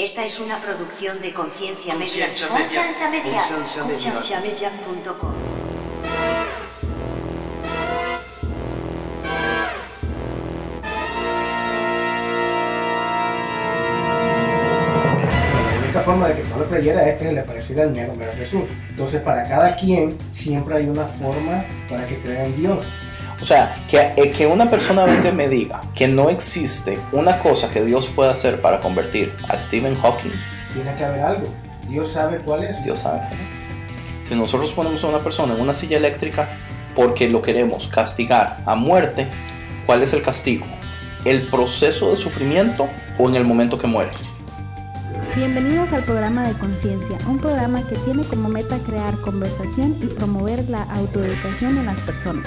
Esta es una producción de Conciencia Media. Conciencia Media. Conciencia Media. Conciencia Media. Concienciamedia.com. La única forma de que no lo creyera es que se le pareciera el mero mero Jesús. Entonces, para cada quien siempre hay una forma para que crea en Dios. O sea, que, eh, que una persona venga y me diga que no existe una cosa que Dios pueda hacer para convertir a Stephen Hawking, Tiene que haber algo. Dios sabe cuál es. Dios sabe. Si nosotros ponemos a una persona en una silla eléctrica porque lo queremos castigar a muerte, ¿cuál es el castigo? ¿El proceso de sufrimiento o en el momento que muere? Bienvenidos al programa de Conciencia, un programa que tiene como meta crear conversación y promover la autoeducación en las personas,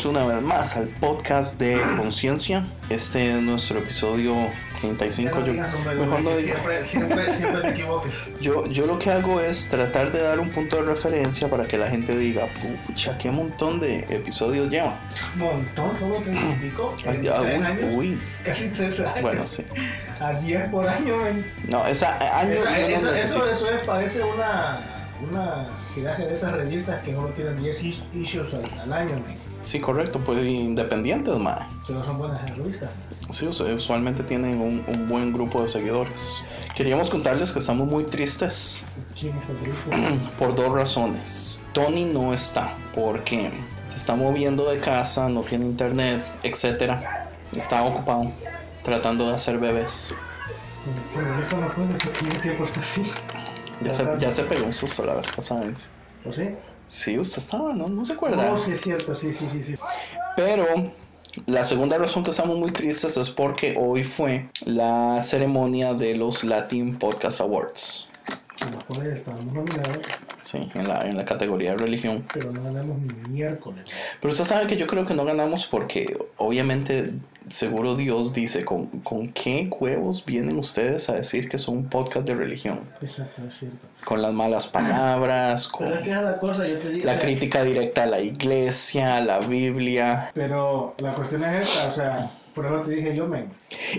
Bienvenidos una vez más al podcast de Conciencia. Este es nuestro episodio 35. Yo, mejor no digo. Siempre, siempre, siempre te equivoques. Yo, yo lo que hago es tratar de dar un punto de referencia para que la gente diga, pucha, qué montón de episodios lleva. Montón, solo te explico. Ay, En ya, tres uy, años, uy. casi tres años. Bueno, sí. A 10 por año, men. No, esa año Eso, yo no eso, eso, eso es- parece una, una tiraje de esas revistas que solo tienen 10 is- issues al, al año, men. Sí, correcto, pues independientes, mae. Pero son buenas revistas. Sí, us- usualmente tienen un, un buen grupo de seguidores. Queríamos contarles que estamos muy tristes ¿Quién es el triste? por dos razones. Tony no está porque se está moviendo de casa, no tiene internet, etcétera. Está ocupado tratando de hacer bebés. Bueno, eso no puede porque tiempo está así. Ya se, ya se pegó un susto la vez pasada. ¿O sí? Sí, usted estaba, ¿no? No se acuerda. Oh, sí, es cierto, sí, sí, sí. sí. Pero la segunda razón que estamos muy tristes es porque hoy fue la ceremonia de los Latin Podcast Awards. Estábamos nominados, Sí, en la, en la categoría de religión. pero no ganamos ni miércoles. Pero usted sabe que yo creo que no ganamos porque obviamente seguro Dios dice, ¿con, con qué huevos vienen ustedes a decir que son un podcast de religión? Exacto, es cierto. Con las malas palabras, con Pero es que es la cosa, yo te digo. o la sea, crítica directa a la iglesia, a la Biblia. Pero la cuestión es esta, o sea, por eso te dije yo, men.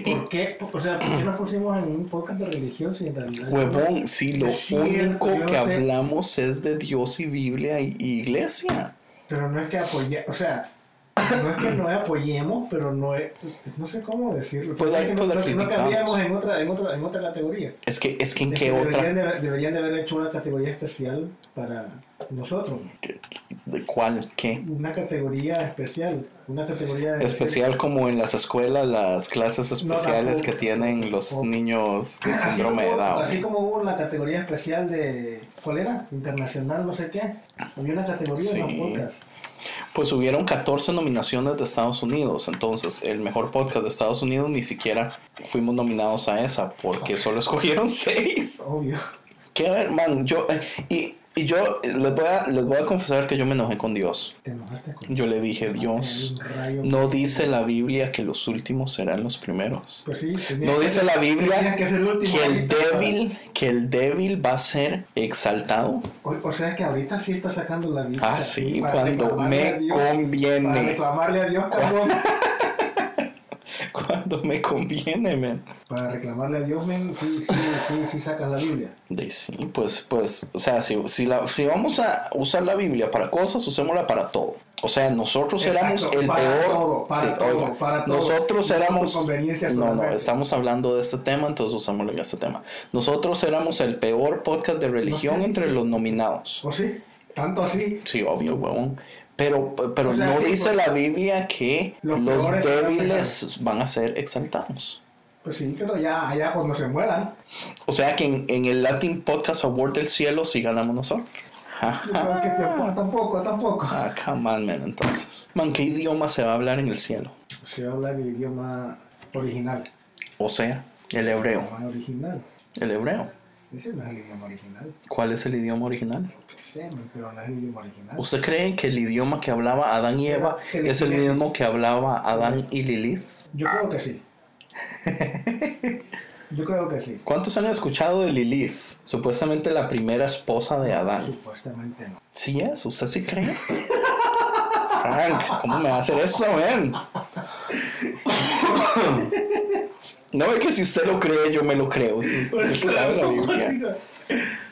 ¿Por qué, o sea, ¿por qué nos pusimos en un podcast de religión si en realidad... Huevón, si lo único que no sé. hablamos es de Dios y Biblia y y iglesia. Pero no es que apoye, o sea, no es que no apoyemos, pero no es, no sé cómo decirlo. Pues que no, pues no- cambiamos en otra, en otra, en otra categoría. Es que, es que en Es qué que otra, Deberían de, deberían de haber hecho una categoría especial para nosotros. de cuál, qué. Una categoría especial. Una categoría de- Especial como en las escuelas, las clases especiales que tienen los niños de síndrome de como, Down. así como hubo la categoría especial de. ¿Cuál era? Internacional, no sé qué. Había una categoría Sí. los podcasts. Pues hubieron 14 nominaciones de Estados Unidos, entonces el mejor podcast de Estados Unidos ni siquiera fuimos nominados a esa, porque solo escogieron 6. Obvio. Que ver, man, yo, eh, y, y yo eh, les voy, a, les voy a confesar que yo me enojé con Dios. Te enojaste con Yo le dije, Dios, no dice la Biblia que los últimos serán los primeros. Pues sí, No que dice ser- la Biblia que el último que el débil, que el débil va a ser exaltado. O, o sea que ahorita sí está sacando la Biblia. Ah, sí, para cuando me Dios- Para conviene. reclamarle a Dios, cabrón. Cuando me conviene, man. Para reclamarle a Dios, men, sí, sí, sí, sí sacas la Biblia. De sí, pues, pues, o sea, si, si, la, si vamos a usar la Biblia para cosas, usémosla para todo. O sea, nosotros Exacto, éramos el para peor. todo, para Sí, todo, oiga, para todo. Nosotros éramos. No, no, estamos hablando de este tema, entonces usámoslo en este tema. Nosotros éramos el peor podcast de religión entre los nominados. ¿O sí? ¿Tanto así? Sí, obvio, huevón. Pero, pero O sea, no sí, dice pues, la Biblia que los débiles van a ser exaltados. Pues sí, pero ya allá cuando se mueran. O sea que en, en el Latin Podcast Award del cielo sí ganamos nosotros. Yo creo que tampoco, tampoco, tampoco. Ah, come on, man, entonces. Man, ¿qué idioma se va a hablar en el cielo? Se habla el idioma original. O sea, el hebreo. Idioma original. El hebreo. Ese no es el idioma original. ¿Cuál es el idioma original? Pero no es el idioma original. ¿Usted cree que el idioma que hablaba Adán y Eva El es el mismo que hablaba Adán y Lilith? Yo creo que sí. Yo creo que sí. ¿Cuántos han escuchado de Lilith? Supuestamente la primera esposa de Adán. Supuestamente no. ¿Sí es? ¿Usted sí cree? Frank, ¿cómo me va a hacer eso, man? No es que si usted lo cree, yo me lo creo. Usted, usted sabe la Biblia.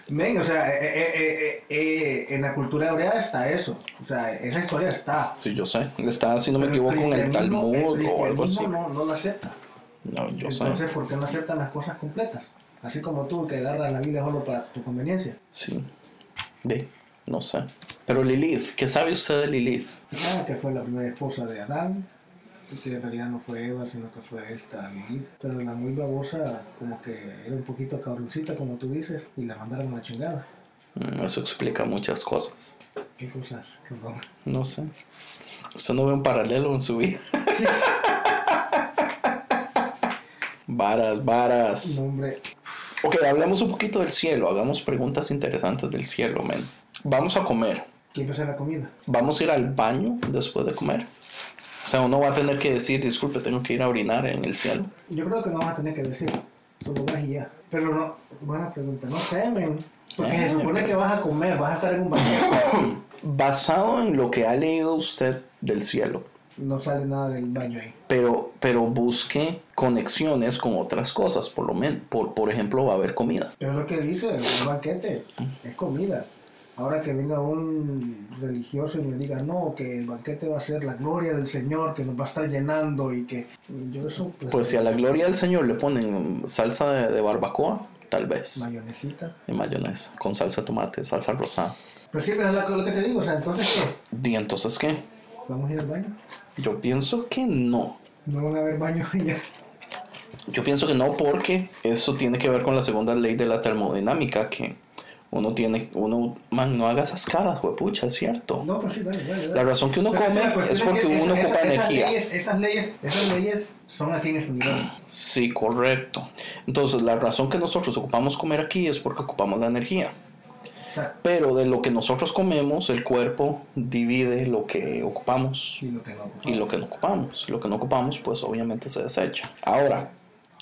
Men, o sea, eh, eh, eh, eh, en la cultura hebrea está eso. O sea, esa historia está. Sí, yo sé. Está, si no me equivoco, en el Talmud el o algo así. No, no lo acepta. No, yo sé. Entonces, ¿por qué no aceptan las cosas completas? Así como tú, que agarras la Biblia solo para tu conveniencia. Sí. De, no sé. Pero Lilith, ¿qué sabe usted de Lilith? Ah, que fue la primera esposa de Adán, que en realidad no fue Eva, sino que fue esta Lilith. Pero la muy babosa, como que era un poquito cabroncita, como tú dices, y la mandaron a la chingada. Mm, Eso explica muchas cosas. ¿Qué cosas? Perdón. No sé. Usted no ve un paralelo en su vida. varas, varas. No, hombre, Ok, hablemos un poquito del cielo. Hagamos preguntas interesantes del cielo, men. Vamos a comer. ¿quién va a hacer la comida? Vamos a ir al baño después de comer. O sea, uno va a tener que decir, disculpe, tengo que ir a orinar en el cielo. Yo creo que no vas a tener que decir. Tú lo vas y ya. Pero no, buena pregunta. No sé, men. Porque Eh, se supone pero- que vas a comer, vas a estar en un baño. Basado en lo que ha leído usted del cielo, No sale nada del baño ahí. pero, pero busque conexiones con otras cosas, por lo menos. Por, por ejemplo, va a haber comida. Es lo que dice, un banquete, es comida. Ahora que venga un religioso y me diga, no, que el banquete va a ser la gloria del Señor, que nos va a estar llenando y que yo eso, pues, Pues si a la gloria del Señor le ponen salsa de, de barbacoa, tal vez. mayonesita. Y mayonesa, con salsa de tomate, salsa rosada. Pues sí, pero es lo, lo que te digo, o sea, entonces, ¿qué? ¿Y entonces qué? ¿Vamos a ir al baño? Yo pienso que no. No van a haber baños ya. Yo pienso que no porque eso tiene que ver con la segunda ley de la termodinámica que uno tiene, uno, man, no haga esas caras, pucha, es cierto. No, pues sí, dale, dale, dale. La razón que uno Pero come cuestión es porque que uno esa- ocupa energía. Esas leyes, esas leyes, esas leyes son aquí en este universo. Sí, correcto. Entonces, la razón que nosotros ocupamos comer aquí es porque ocupamos la energía. Pero de lo que nosotros comemos, el cuerpo divide lo que ocupamos y lo que no. y lo que no ocupamos. Lo que no ocupamos, pues obviamente se desecha. Ahora,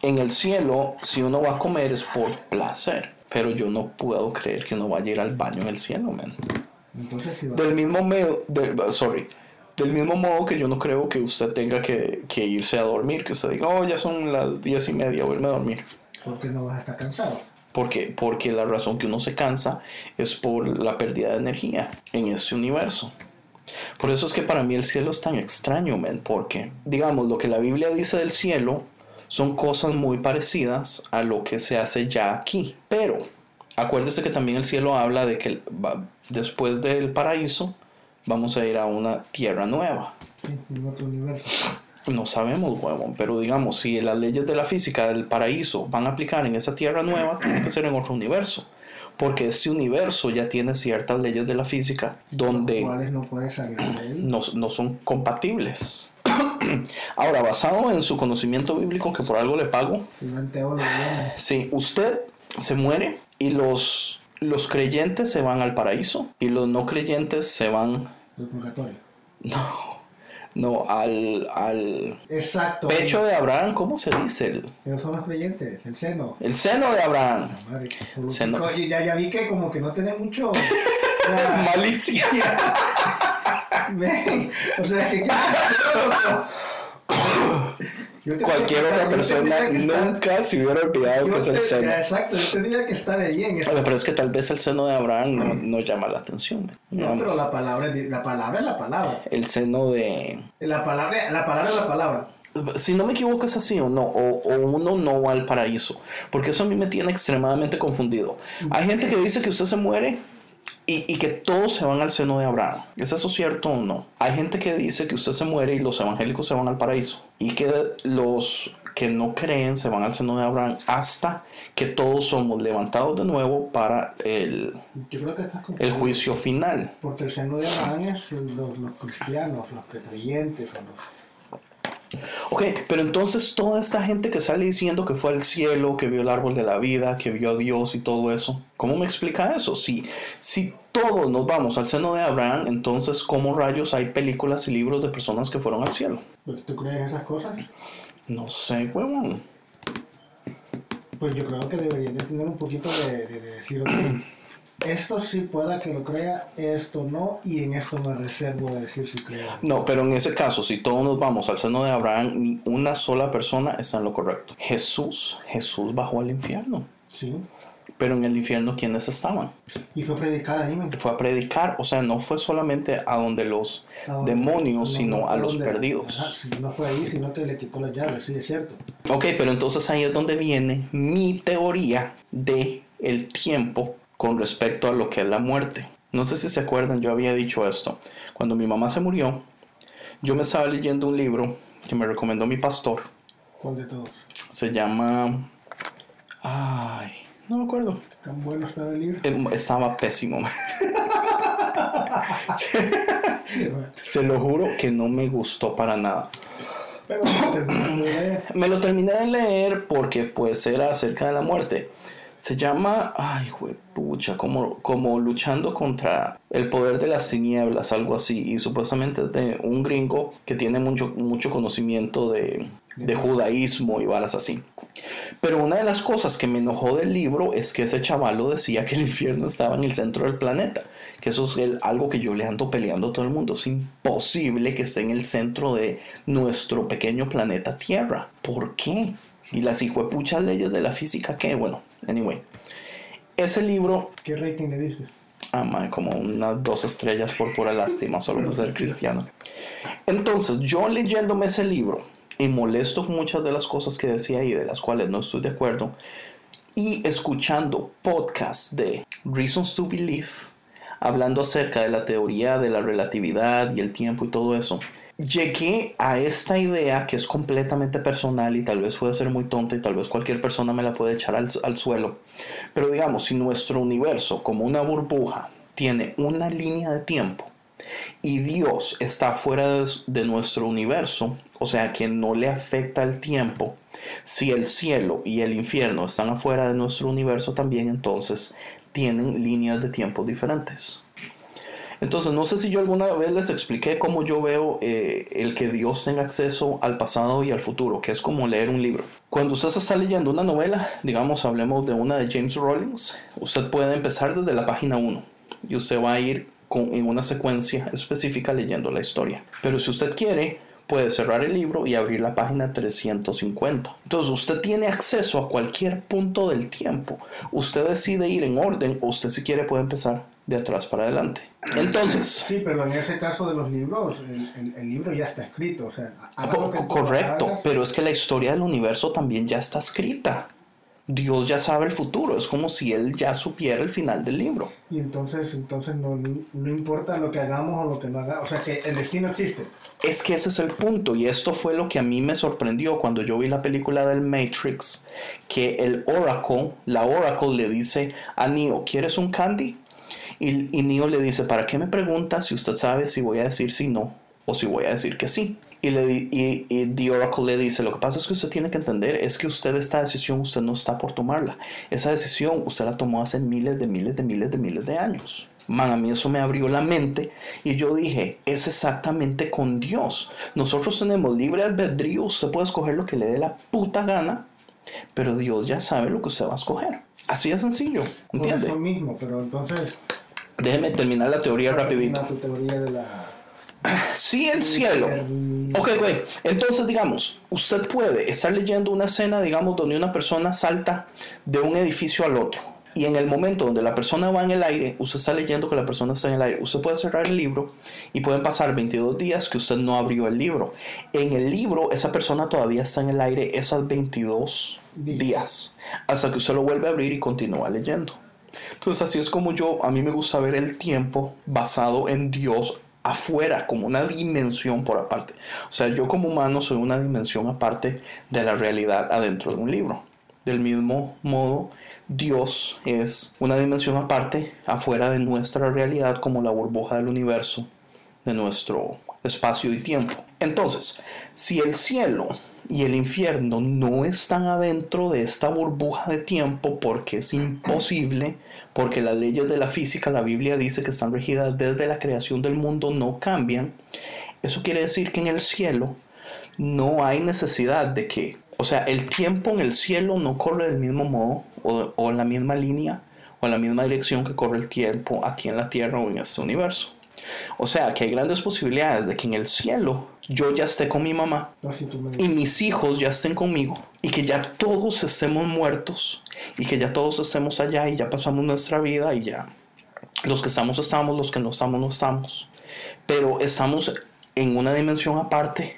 en el cielo, si uno va a comer es por placer. Pero yo no puedo creer que uno vaya a ir al baño en el cielo, man. Entonces, si va. Del mismo medio, del, sorry, del mismo modo que yo no creo que usted tenga que, que irse a dormir, que usted diga, oh, ya son las diez y media, vuelve a dormir. Porque no vas a estar cansado. Porque, porque la razón que uno se cansa es por la pérdida de energía en este universo. Por eso es que para mí el cielo es tan extraño, men, porque, digamos, lo que la Biblia dice del cielo son cosas muy parecidas a lo que se hace ya aquí. Pero, acuérdese que también el cielo habla de que después del paraíso vamos a ir a una tierra nueva. Otro universo. No sabemos, huevón, pero digamos, si las leyes de la física del paraíso van a aplicar en esa tierra nueva, tiene que ser en otro universo. Porque este universo ya tiene ciertas leyes de la física donde no, no son compatibles. Ahora, basado en su conocimiento bíblico, que por algo le pago, si usted se muere y los, los creyentes se van al paraíso y los no creyentes se van, El purgatorio. no, no, al, al Exacto. pecho de Abraham, ¿cómo se dice? El, Ellos son los creyentes, el seno. el seno de Abraham. Madre, Seno. ya, ya vi que como que no tiene mucho. Malicia. ven, o sea, que. Cualquier otra persona nunca se hubiera olvidado que es el seno. Exacto, yo tendría que estar ahí en ese Oye, Pero es que tal vez el seno de Abraham no, no llama la atención. No, pero la palabra, es- la palabra es la palabra. El seno de... La palabra, la palabra es la palabra. Si no me equivoco es así o no, o, o uno no va al paraíso, porque eso a mí me tiene extremadamente confundido. Hay gente que dice que usted se muere y, y que todos se van al seno de Abraham. ¿Es eso cierto o no? Hay gente que dice que usted se muere y los evangélicos se van al paraíso y que los que no creen se van al seno de Abraham hasta que todos somos levantados de nuevo para el, Yo creo que estás el juicio final. Porque el seno de Abraham es los, los cristianos, los creyentes, los... Ok, pero entonces toda esta gente que sale diciendo que fue al cielo, que vio el árbol de la vida, que vio a Dios y todo eso, ¿cómo me explica eso? Si, si todos nos vamos al seno de Abraham, entonces ¿cómo rayos hay películas y libros de personas que fueron al cielo? ¿Tú crees esas cosas? No sé, huevón. Pues yo creo que deberías de tener un poquito de, de- de decir, esto sí pueda que lo crea, esto no, y en esto me reservo de decir si creo. No, pero en ese caso, si todos nos vamos al seno de Abraham, ni una sola persona está en lo correcto. Jesús, Jesús bajó al infierno. Sí. Pero en el infierno, ¿quiénes estaban? Y fue a predicar ahí, men. Fue a predicar, o sea, no fue solamente a donde los A donde- demonios, no, sino no a los perdidos. Ajá, sí, no fue ahí, sino que le quitó las llaves, sí, es cierto. Ok, pero entonces ahí es donde viene mi teoría de el tiempo con respecto a lo que es la muerte. No sé si se acuerdan, yo había dicho esto. Cuando mi mamá se murió, yo me estaba leyendo un libro que me recomendó mi pastor. ¿Cuál de todos? Se llama... Ay, no me acuerdo. ¿Tan bueno está el libro? Estaba pésimo. Se lo juro que no me gustó para nada. Pero. Me lo terminé de leer porque pues era acerca de la muerte. Se llama, ay, pucha, como, como luchando contra el poder de las tinieblas, algo así. Y supuestamente es de un gringo que tiene mucho, mucho conocimiento de, de judaísmo y varas así. Pero una de las cosas que me enojó del libro es que ese chavalo decía que el infierno estaba en el centro del planeta. Que eso es el- algo que yo le ando peleando a todo el mundo. Es imposible que esté en el centro de nuestro pequeño planeta Tierra. ¿Por qué? Y las hijuepuchas leyes de la física, ¿qué? Bueno, anyway. Ese libro, ¿Qué rating le diste? ah, mae, como unas dos estrellas por pura lástima, solo por ser cristiano. Entonces, yo leyéndome ese libro y molesto con muchas de las cosas que decía ahí, de las cuales no estoy de acuerdo, y escuchando podcasts de Reasons to Believe, hablando acerca de la teoría de la relatividad y el tiempo y todo eso, llegué a esta idea que es completamente personal y tal vez puede ser muy tonta y tal vez cualquier persona me la puede echar al, al suelo. Pero digamos, si nuestro universo como una burbuja tiene una línea de tiempo y Dios está fuera de, de nuestro universo, o sea que no le afecta el tiempo, si el cielo y el infierno están afuera de nuestro universo también, entonces tienen líneas de tiempo diferentes. Entonces, no sé si yo alguna vez les expliqué cómo yo veo eh, el que Dios tenga acceso al pasado y al futuro, que es como leer un libro. Cuando usted se está leyendo una novela, digamos, hablemos de una de James Rawlings, usted puede empezar desde la página 1 y usted va a ir con, en una secuencia específica leyendo la historia. Pero si usted quiere, puede cerrar el libro y abrir la página 350. Entonces usted tiene acceso a cualquier punto del tiempo. Usted decide ir en orden o usted si quiere puede empezar de atrás para adelante. Entonces, Sí, pero en ese caso de los libros, el, el- el libro ya está escrito. O sea, correcto, hagas. pero es que la historia del universo también ya está escrita. Dios ya sabe el futuro, es como si Él ya supiera el final del libro. Y entonces, entonces no, no importa lo que hagamos o lo que no hagamos. O sea, que el destino existe. Es que ese es el punto y esto fue lo que a mí me sorprendió cuando yo vi la película del Matrix, que el Oracle, la Oracle le dice a Neo, ¿quieres un candy? Y, y Neo le dice, ¿para qué me pregunta si usted sabe si voy a decir sí no o si voy a decir que sí? Y, le, y, y The Oracle le dice, lo que pasa es que usted tiene que entender es que usted esta decisión usted no está por tomarla. Esa decisión usted la tomó hace miles de miles de miles de miles de años. Man, a mí eso me abrió la mente y yo dije, es exactamente con Dios. Nosotros tenemos libre albedrío, usted puede escoger lo que le dé la puta gana, pero Dios ya sabe lo que usted va a escoger. Así de sencillo, Por ¿entiende? eso mismo, pero entonces... Déjeme terminar la teoría rapidito. Tu teoría de la... Si el cielo, Ok, güey. Entonces, digamos, usted puede estar leyendo una escena, digamos, donde una persona salta de un edificio al otro. Y en el momento donde la persona va en el aire, usted está leyendo que la persona está en el aire. Usted puede cerrar el libro y pueden pasar 22 días que usted no abrió el libro. En el libro, esa persona todavía está en el aire esas 22 Días. días. Hasta que usted lo vuelve a abrir y continúa leyendo. Entonces así es como yo, a mí me gusta ver el tiempo basado en Dios afuera, como una dimensión por aparte. O sea, yo como humano soy una dimensión aparte de la realidad adentro de un libro. Del mismo modo, Dios es una dimensión aparte afuera de nuestra realidad como la burbuja del universo, de nuestro espacio y tiempo. Entonces, si el cielo y el infierno no están adentro de esta burbuja de tiempo porque es imposible, porque las leyes de la física, la Biblia dice que están regidas desde la creación del mundo, no cambian, eso quiere decir que en el cielo no hay necesidad de que, o sea, el tiempo en el cielo no corre del mismo modo o, o en la misma línea o en la misma dirección que corre el tiempo aquí en la Tierra o en este universo. O sea, que hay grandes posibilidades de que en el cielo yo ya esté con mi mamá me y mis hijos ya estén conmigo y que ya todos estemos muertos y que ya todos estemos allá y ya pasamos nuestra vida y ya los que estamos estamos, los que no estamos no estamos. Pero estamos en una dimensión aparte.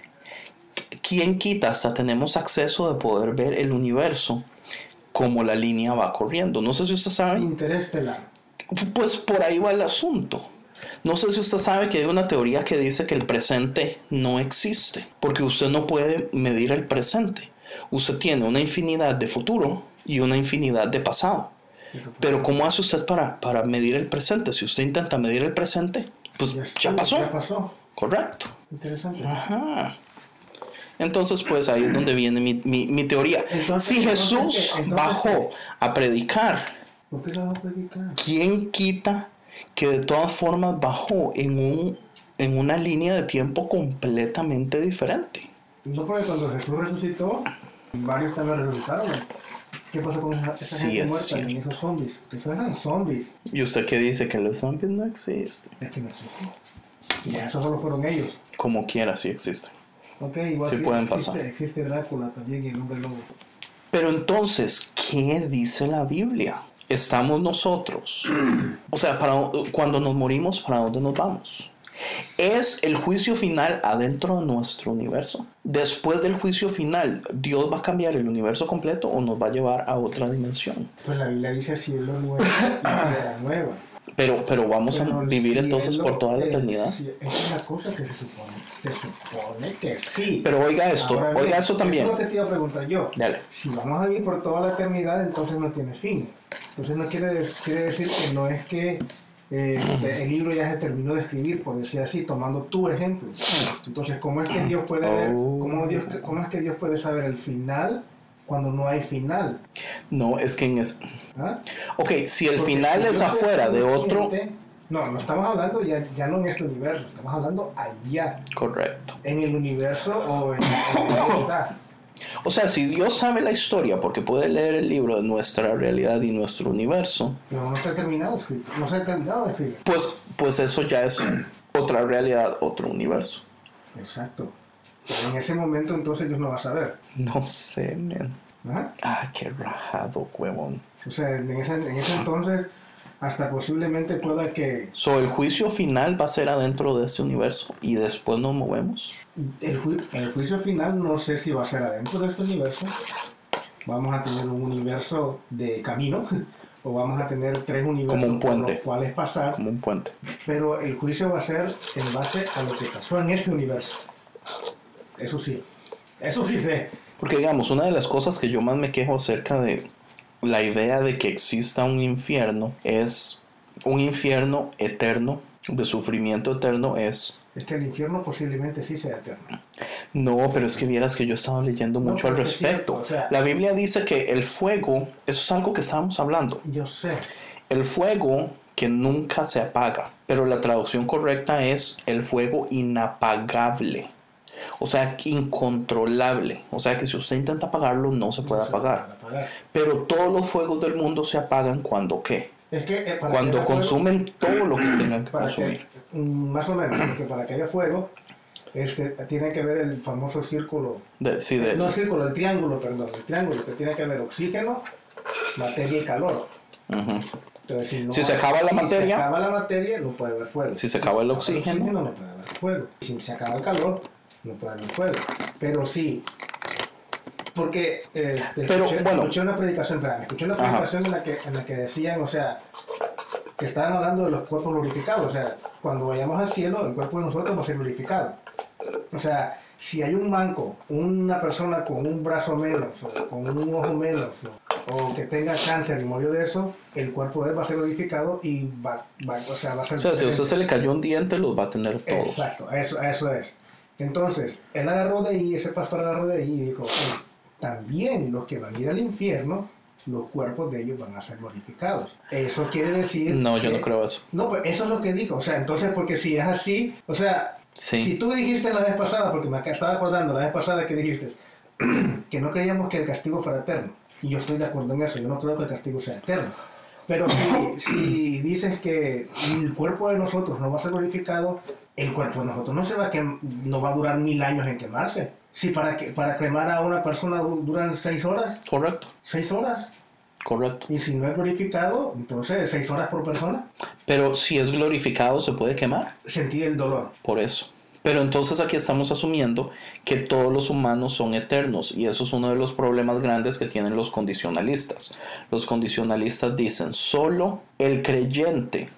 ¿Quién quita? Hasta tenemos acceso de poder ver el universo como la línea va corriendo. No sé si usted sabe. Interestelar. Pues por ahí va el asunto. No sé si usted sabe que hay una teoría que dice que el presente no existe, porque usted no puede medir el presente. Usted tiene una infinidad de futuro y una infinidad de pasado. Pero ¿cómo hace usted para, para medir el presente? Si usted intenta medir el presente, pues ya pasó. Ya pasó. Correcto. Interesante. Ajá. Entonces, pues ahí es donde viene mi, mi- mi teoría. Entonces, si Jesús bajó a predicar, ¿Por qué la va a predicar? ¿quién quita que de todas formas bajó en, un, en una línea de tiempo completamente diferente? No porque cuando Jesús resucitó, varios también resucitaron. ¿Qué pasó con esa, esa Sí, gente es muerta? cierto. En esos zombies. Esos eran zombies. ¿Y usted qué dice? Que los zombies no existen. Es que no existen. Ya, esos solo fueron ellos. Como quiera, sí existen. Ok, igual Sí sí pueden existe, pasar. existe Drácula también y el hombre lobo. Pero entonces, ¿qué dice la Biblia? Estamos nosotros. O sea, para, cuando nos morimos, ¿para dónde nos vamos? ¿Es el juicio final adentro de nuestro universo? Después del juicio final, ¿Dios va a cambiar el universo completo o nos va a llevar a otra dimensión? Pues la Biblia dice cielo nuevo y tierra nueva. Pero, pero vamos Pero a vivir entonces cielo, por toda la eternidad. Esa es la cosa que se supone. Se supone que sí. Pero oiga esto, Ahora bien, oiga esto también. Eso es lo que te iba a preguntar yo. Dale. Si vamos a vivir por toda la eternidad, entonces no tiene fin. Entonces no quiere, quiere decir que no es que eh, el libro ya se terminó de escribir, por decir así, tomando tu ejemplo. Entonces, ¿cómo es que Dios puede ver, Oh. cómo, Dios, cómo es que Dios puede saber el final cuando no hay final? No, es que en es... ¿Ah? Ok, si el Porque final si es afuera de otro... No, no estamos hablando ya, ya no en este universo, estamos hablando allá, Correcto. en el universo o en, en la. O sea, si Dios sabe la historia porque puede leer el libro de nuestra realidad y nuestro universo, Pero no está terminado de escribir, no se ha terminado de escribir. pues, pues eso ya es otra realidad, otro universo. Exacto. Pero en ese momento entonces Dios no va a saber. No sé, man. Ajá. Ah, qué rajado, huevón. O sea, en ese, en ese entonces hasta posiblemente pueda que So, el juicio final va a ser adentro de este universo y después nos movemos. el, ju- el juicio final no sé si va a ser adentro de este universo. Vamos a tener un universo de camino o vamos a tener tres universos Como un por puente. los cuales pasar. Como un puente. Pero el juicio va a ser en base a lo que pasó en este universo. Eso sí. Eso sí sé. Porque digamos, una de las cosas que yo más me quejo acerca de la idea de que exista un infierno es un infierno eterno, de sufrimiento eterno es... Es que el infierno posiblemente sí sea eterno. No, pero es que vieras que yo he estado leyendo No, mucho al respecto. cierto, o sea- la Biblia dice que el fuego, eso es algo que estábamos hablando, Yo sé. el fuego que nunca se apaga, pero la traducción correcta es el fuego inapagable. O sea, incontrolable. O sea, que si usted intenta apagarlo, no se puede No apagar. Pero todos los fuegos del mundo se apagan cuando qué? Es que eh, que Cuando fuego- consumen todo lo que tengan que consumir. que, mm, más o menos, porque para que haya fuego este, tiene que ver el famoso círculo, De- sí, de- no círculo, el triángulo, perdón, el triángulo, que tiene que ver oxígeno, materia y calor. Entonces, si, no Si se acaba la si materia- se acaba la materia, no puede haber fuego. Si se acaba el oxígeno. no puede haber fuego. Si se acaba el calor, no puede haber fuego. Pero sí, porque Pero, escuché, bueno. escuché una predicación, escuché una predicación en la, que, en la que decían, o sea, que estaban hablando de los cuerpos glorificados. O sea, cuando vayamos al cielo, el cuerpo de nosotros va a ser glorificado. O sea, si hay un manco, una persona con un brazo menos, o con un ojo menos, o, o que tenga cáncer y murió de eso, el cuerpo de él va a ser glorificado y va, va- o sea, va a ser... O sea, si a usted se le cayó un diente, los va a tener todos. Exacto, eso, eso es. Entonces, él agarró de ahí, ese pastor agarró de ahí y dijo, "Oye, también los que van a ir al infierno, los cuerpos de ellos van a ser glorificados. Eso quiere decir... No, yo no creo eso. No, pues eso es lo que dijo. O sea, entonces, porque si es así, o sea, Sí. si tú dijiste la vez pasada, porque me estaba acordando la vez pasada que dijiste que no creíamos que el castigo fuera eterno. Y yo estoy de acuerdo en eso, yo no creo que el castigo sea eterno. Pero si, si dices que el cuerpo de nosotros no va a ser glorificado, el cuerpo de nosotros no se va a quem- no va a durar mil años en quemarse. Si para, que, para cremar a una persona du- duran seis horas, Correcto, seis horas, correcto. y si no es glorificado, entonces seis horas por persona, Pero si es glorificado, se puede quemar. sentir el dolor. Por eso. Pero entonces aquí estamos asumiendo que todos los humanos son eternos y eso es uno de los problemas grandes que tienen los condicionalistas. Los condicionalistas dicen, solo el creyente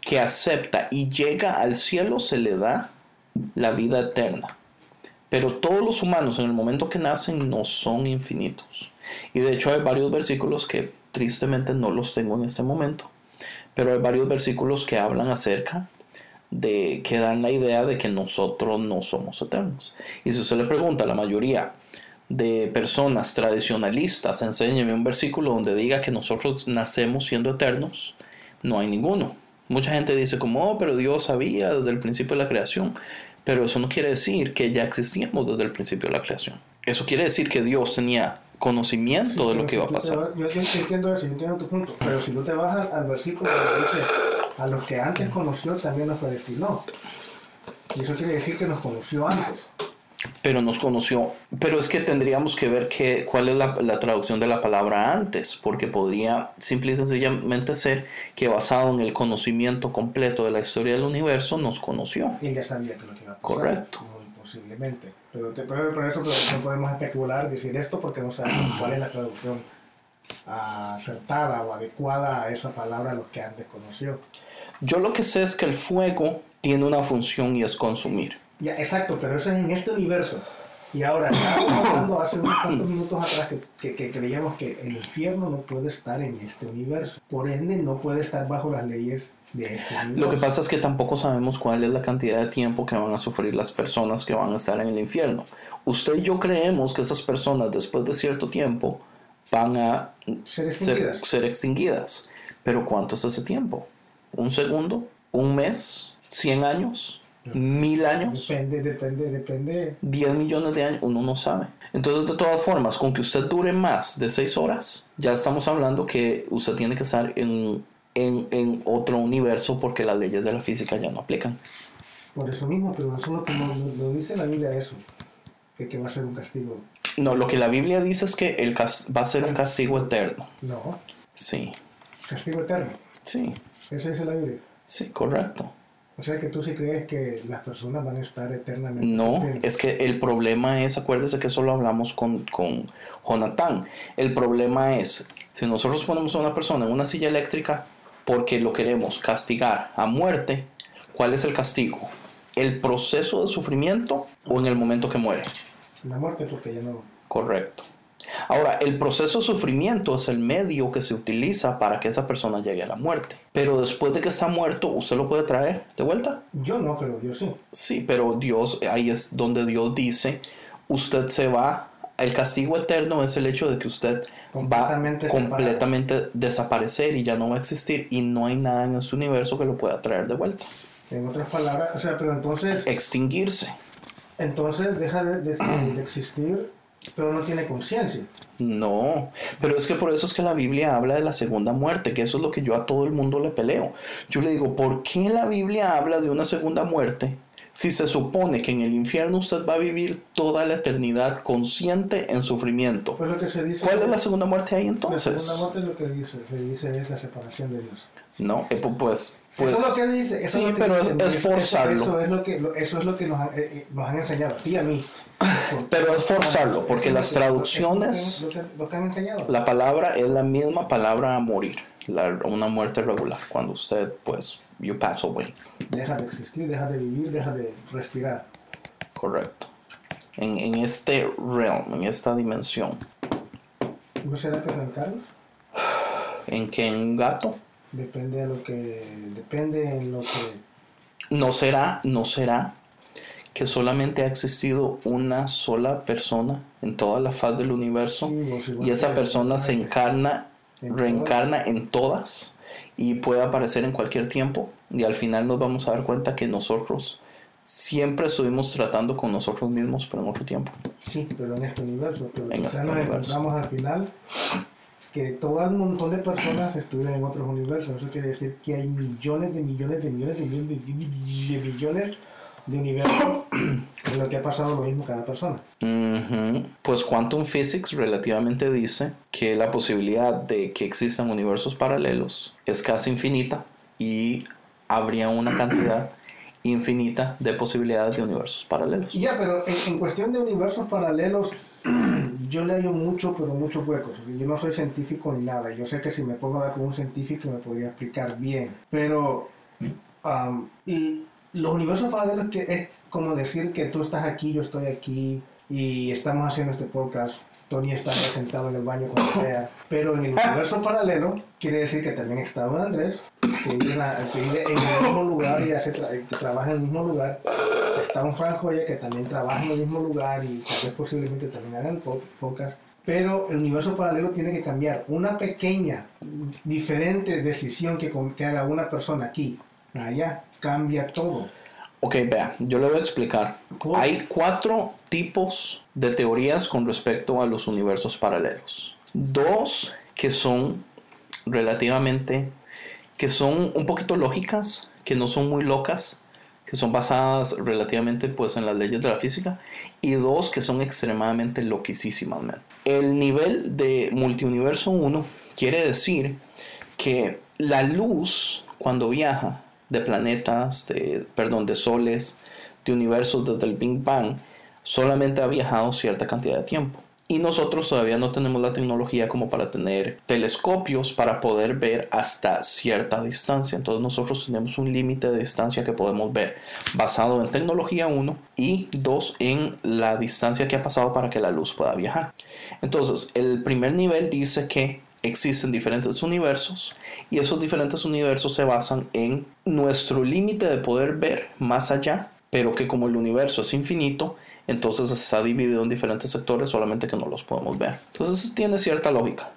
que acepta y llega al cielo se le da la vida eterna. Pero todos los humanos en el momento que nacen no son infinitos. Y de hecho hay varios versículos que tristemente no los tengo en este momento. Pero hay varios versículos que hablan acerca de que dan la idea de que nosotros no somos eternos. Y si usted le pregunta a la mayoría de personas tradicionalistas, enséñeme un versículo donde diga que nosotros nacemos siendo eternos, no hay ninguno. Mucha gente dice como, oh, pero Dios sabía desde el principio de la creación. Pero eso no quiere decir que ya existíamos desde el principio de la creación. Eso quiere decir que Dios tenía conocimiento de lo que iba a si pasar. Yo, entiendo eso, yo entiendo tu punto. Pero si tú te vas al, al versículo que dice, a los que antes conoció también los predestinó. Y eso quiere decir que nos conoció antes. Pero nos conoció. Pero es que tendríamos que ver que, cuál es la, la traducción de la palabra antes, porque podría simple y sencillamente ser que basado en el conocimiento completo de la historia del universo nos conoció. Y ya sabía que lo que iba a pasar. Correcto. Muy posiblemente. Pero, te, pero por eso no podemos especular, decir esto, porque no sabemos cuál es la traducción acertada o adecuada a esa palabra a los que antes conoció. Yo lo que sé es que el fuego tiene una función y es consumir. Ya, exacto, pero eso es en este universo. Y ahora, estábamos hablando hace unos cuantos minutos atrás que, que- que creíamos que el infierno no puede estar en este universo. Por ende, no puede estar bajo las leyes de este universo. Lo que pasa es que tampoco sabemos cuál es la cantidad de tiempo que van a sufrir las personas que van a estar en el infierno. Usted y yo creemos que esas personas después de cierto tiempo van a Ser ser, extinguidas. ser extinguidas. Pero ¿cuánto es ese tiempo? ¿Un segundo? ¿Un mes? ¿Cien años? ¿Mil años? Depende, depende, depende. 10 millones de años, uno no sabe. Entonces, de todas formas, con que usted dure más de 6 horas, ya estamos hablando que usted tiene que estar en, en, en otro universo porque las leyes de la física ya no aplican. Por eso mismo, pero eso no- no- lo dice la Biblia eso. Que, que va a ser un castigo. No, lo que la Biblia dice es que el cas- va a ser un castigo eterno. No, Sí, castigo eterno. sí, Eso dice la Biblia. sí, correcto. O sea que tú sí crees que las personas van a estar eternamente. No, es que el problema es, acuérdese que eso lo hablamos con, con Jonathan. El problema es, si nosotros ponemos a una persona en una silla eléctrica porque lo queremos castigar a muerte, ¿cuál es el castigo? ¿El proceso de sufrimiento o en el momento que muere? La muerte, porque ya no. Correcto. Ahora, el proceso de sufrimiento es el medio que se utiliza para que esa persona llegue a la muerte. Pero después de que está muerto, ¿usted lo puede traer de vuelta? Yo no, pero Dios sí. Sí, pero Dios, ahí es donde Dios dice, usted se va, el castigo eterno es el hecho de que usted Completamente va separado. completamente desaparecer y ya no va a existir y no hay nada en este universo que lo pueda traer de vuelta. En otras palabras, o sea, pero entonces, Extinguirse. entonces deja de, de- de existir, pero no tiene conciencia. No, pero es que por eso es que la Biblia habla de la segunda muerte, que eso es lo que yo a todo el mundo le peleo. Yo le digo, ¿por qué la Biblia habla de una segunda muerte si se supone que en el infierno usted va a vivir toda la eternidad consciente en sufrimiento? Pues lo que se dice. ¿Cuál es la segunda muerte ahí La entonces? segunda muerte es lo que dice. Se dice es la separación de Dios. No, eh, pu- pues, pues, eso es lo que dice. eso sí, lo que pero es- dice, es eso- forzarlo. Eso, es lo que, eso es lo que nos, han- eh, eh, nos han enseñado, a ti y a mí. Pero es forzarlo, porque las traducciones- la palabra es la misma palabra a morir, la- una muerte regular, cuando usted, pues, you pass away, Deja de existir, deja de vivir, deja de respirar. correcto. En, en este realm, en esta dimensión, ¿No será que reencarnas? en que un gato Depende de lo que. Depende en lo que. no será, no será que solamente ha existido una sola persona en toda la faz del universo Sí, y esa persona se encarna, En reencarna en todas y puede aparecer en cualquier tiempo y al final nos vamos a dar cuenta que nosotros siempre estuvimos tratando con nosotros mismos pero en otro tiempo. Sí, pero en este universo. Pero En este nos universo. encontramos al final que todo un montón de personas estuvieron en otros universos. Eso quiere decir que hay millones de millones de millones de millones de millones de universos en lo que ha pasado lo mismo cada persona. Ujú. Pues Quantum Physics relativamente dice que la posibilidad de que existan universos paralelos es casi infinita y habría una cantidad infinita de posibilidades de universos paralelos. Ya, pero en, en cuestión de universos paralelos, yo le hallo mucho, pero muchos huecos. Yo no soy científico ni nada. Yo sé que si me pongo a hablar con un científico me podría explicar bien. Pero, y los universos paralelos que es como decir que tú estás aquí, yo estoy aquí y estamos haciendo este podcast. Tony está sentado en el baño con sea. Pero en el universo paralelo quiere decir que también está un Andrés, que vive en, la- que vive en el mismo lugar y hace tra- que trabaja en el mismo lugar. Está un Frank Joya que también trabaja en el mismo lugar y tal vez posiblemente también haga el pod- podcast. Pero el universo paralelo tiene que cambiar. Una pequeña, diferente decisión que, que haga una persona aquí, allá, cambia todo. Ok, vea, yo le voy a explicar. ¿Cómo? Hay cuatro tipos de teorías con respecto a los universos paralelos. Dos que son relativamente, que son un poquito lógicas, que no son muy locas, que son basadas relativamente pues en las leyes de la física, y dos que son extremadamente loquísimas. man. El nivel de multiuniverso 1 quiere decir que la luz cuando viaja de planetas, de, perdón, de soles, de universos desde el Big Bang, solamente ha viajado cierta cantidad de tiempo. Y nosotros todavía no tenemos la tecnología como para tener telescopios para poder ver hasta cierta distancia. Entonces nosotros tenemos un límite de distancia que podemos ver basado en tecnología 1 y 2 en la distancia que ha pasado para que la luz pueda viajar. Entonces el primer nivel dice que existen diferentes universos y esos diferentes universos se basan en nuestro límite de poder ver más allá, pero que como el universo es infinito, entonces está dividido en diferentes sectores, solamente que no los podemos ver. Entonces tiene cierta lógica.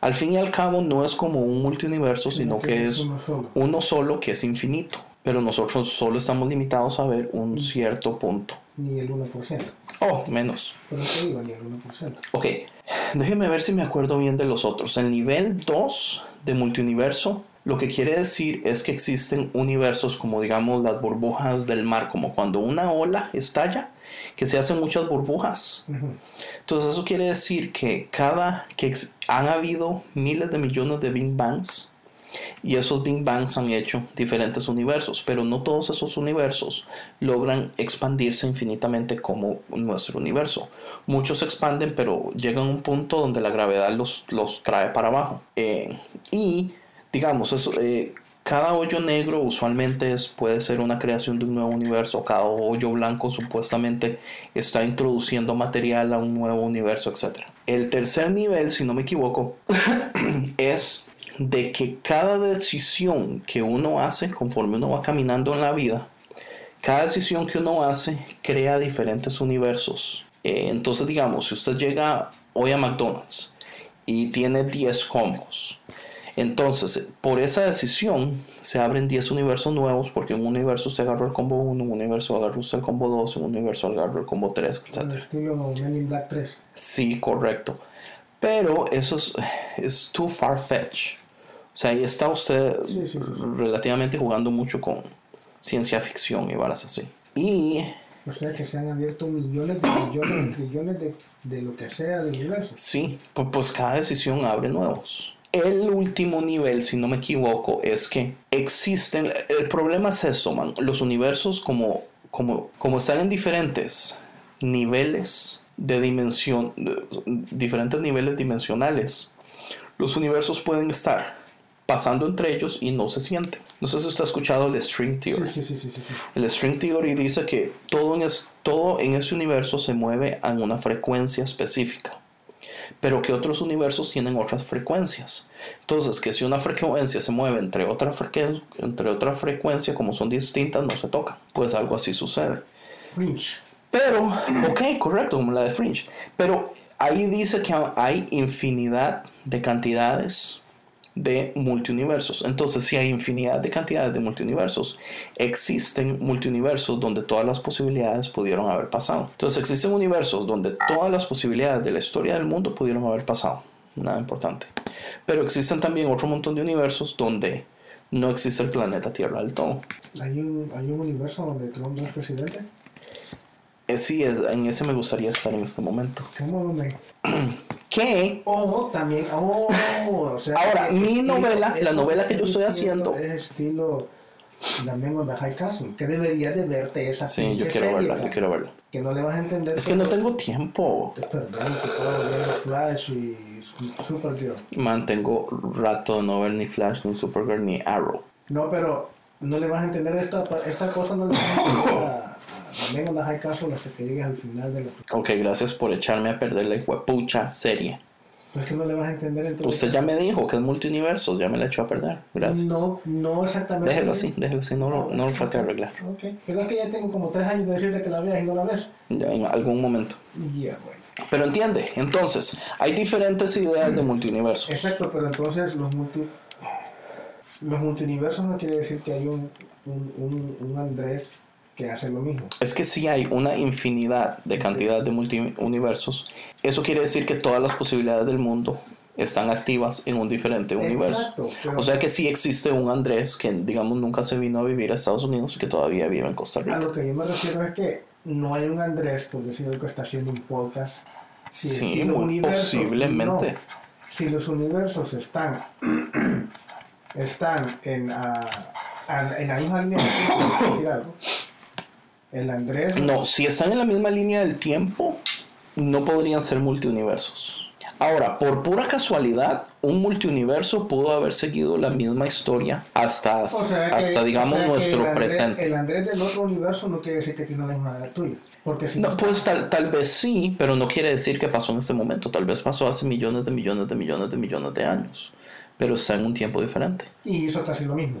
Al fin y al cabo no es como un multiuniverso, sino que es uno solo. uno solo que es infinito, pero nosotros solo estamos limitados a ver un cierto punto. Ni el 1%. Oh, menos. Pero digo, ni el 1%. Ok, déjeme ver si me acuerdo bien de los otros. El nivel 2 de multiuniverso lo que quiere decir es que existen universos como digamos las burbujas del mar, como cuando una ola estalla, que se hacen muchas burbujas. Entonces eso quiere decir que cada que han habido miles de millones de Big Bangs y esos Big Bangs han hecho diferentes universos, pero no todos esos universos logran expandirse infinitamente como nuestro universo. Muchos se expanden, pero llegan a un punto donde la gravedad los, los trae para abajo. Eh, y digamos, eso, eh, cada hoyo negro usualmente puede ser una creación de un nuevo universo. Cada hoyo blanco supuestamente está introduciendo material a un nuevo universo, etc. El tercer nivel, si no me equivoco, es de que cada decisión que uno hace conforme uno va caminando en la vida, cada decisión que uno hace crea diferentes universos. Eh, entonces, digamos, si usted llega hoy a McDonald's y tiene 10 combos, entonces por esa decisión se abren 10 universos nuevos porque en un universo usted agarró el combo 1, en un universo agarró usted el combo 2, en un universo agarró el combo 3, etc. Al estilo Men in Black 3. Sí, correcto. Pero eso es, es too far-fetched. O sea, ahí está usted Sí, sí, sí, sí. relativamente jugando mucho con ciencia ficción y varas así. Y O sea que se han abierto millones de millones de trillones de, de lo que sea del universo. sí, pu- pues cada decisión abre nuevos. El último nivel, si no me equivoco, es que existen. El problema es eso, man. Los universos, como, como, como están en diferentes niveles de dimensión, diferentes niveles dimensionales, los universos pueden estar pasando entre ellos y no se sienten. No sé si usted ha escuchado el string theory. Sí, sí, sí. El string theory dice que todo en, es- todo en ese universo se mueve a una frecuencia específica, pero que otros universos tienen otras frecuencias. Entonces, que si una frecuencia se mueve entre otra, frecu- entre otra frecuencia, como son distintas, no se tocan. Pues algo así sucede. Fringe. Pero, ok, correcto, como la de Fringe. Pero ahí dice que hay infinidad de cantidades de multiuniversos. Entonces, si hay infinidad de cantidades de multiuniversos, existen multiuniversos donde todas las posibilidades pudieron haber pasado. Entonces, existen universos donde todas las posibilidades de la historia del mundo pudieron haber pasado. Nada importante. Pero existen también otro montón de universos donde no existe el planeta Tierra del todo. Hay un, hay un universo donde Trump no es presidente. Eh, sí, es- en ese me gustaría estar en este momento. ¿Cómo donde? Que O también, oh, o sea, Ahora, mi novela, la novela que yo es estoy estilo- haciendo- Es estilo Man of the High Castle, que debería de verte esa Sí, yo quiero verla, yo quiero verla. Que no le vas a entender. Es que no tengo tiempo. Perdón, que puedo ver Flash y Supergirl. Mantengo rato de no ver ni Flash, ni Supergirl, ni Arrow. No, pero no le vas a entender esta, esta cosa, no le vas a entender a, a The Man of the High Castle hasta que llegues al final de la... Ok, gracias por echarme a perder la huepucha serie. Pero es que no le vas a entender entonces. Usted ya me dijo que es multiuniversos, ya me la echó a perder. Gracias. No, no exactamente. Déjelo así, déjelo así, no lo, no lo trate de arreglar. Ok, pero es que ya tengo como tres años de decirte que la veas y no la ves. Ya en algún momento. Ya, bueno. Pero entiende, entonces, hay diferentes ideas de multiuniversos. Exacto, pero entonces los multi... Los multiuniversos no quiere decir que hay un, un, un, un Andrés que hace lo mismo. Es que si hay una infinidad de cantidad de multiuniversos, eso quiere decir que todas las posibilidades del mundo están activas en un diferente universo. Exacto, pero- O sea que sí existe un Andrés que, digamos, nunca se vino a vivir a Estados Unidos y que todavía vive en Costa A Rica. lo que yo me refiero es que no hay un Andrés, por decirlo que está haciendo un podcast. Si, Sí, muy posiblemente. no. si los universos están, están en, ah, en la misma línea de tiempo, el Andrés No, si están en la misma línea del tiempo, no podrían ser multiuniversos. Ahora, por pura casualidad, un multiuniverso pudo haber seguido la misma historia hasta, O sea que- hasta digamos, o sea nuestro el presente. El Andrés del otro universo no quiere decir que tiene la misma edad tuya. Porque si No, pues tal, tal vez sí, pero no quiere decir que pasó en este momento. Tal vez pasó hace millones de millones de millones de millones de años. Pero está en un tiempo diferente. Y hizo casi lo mismo.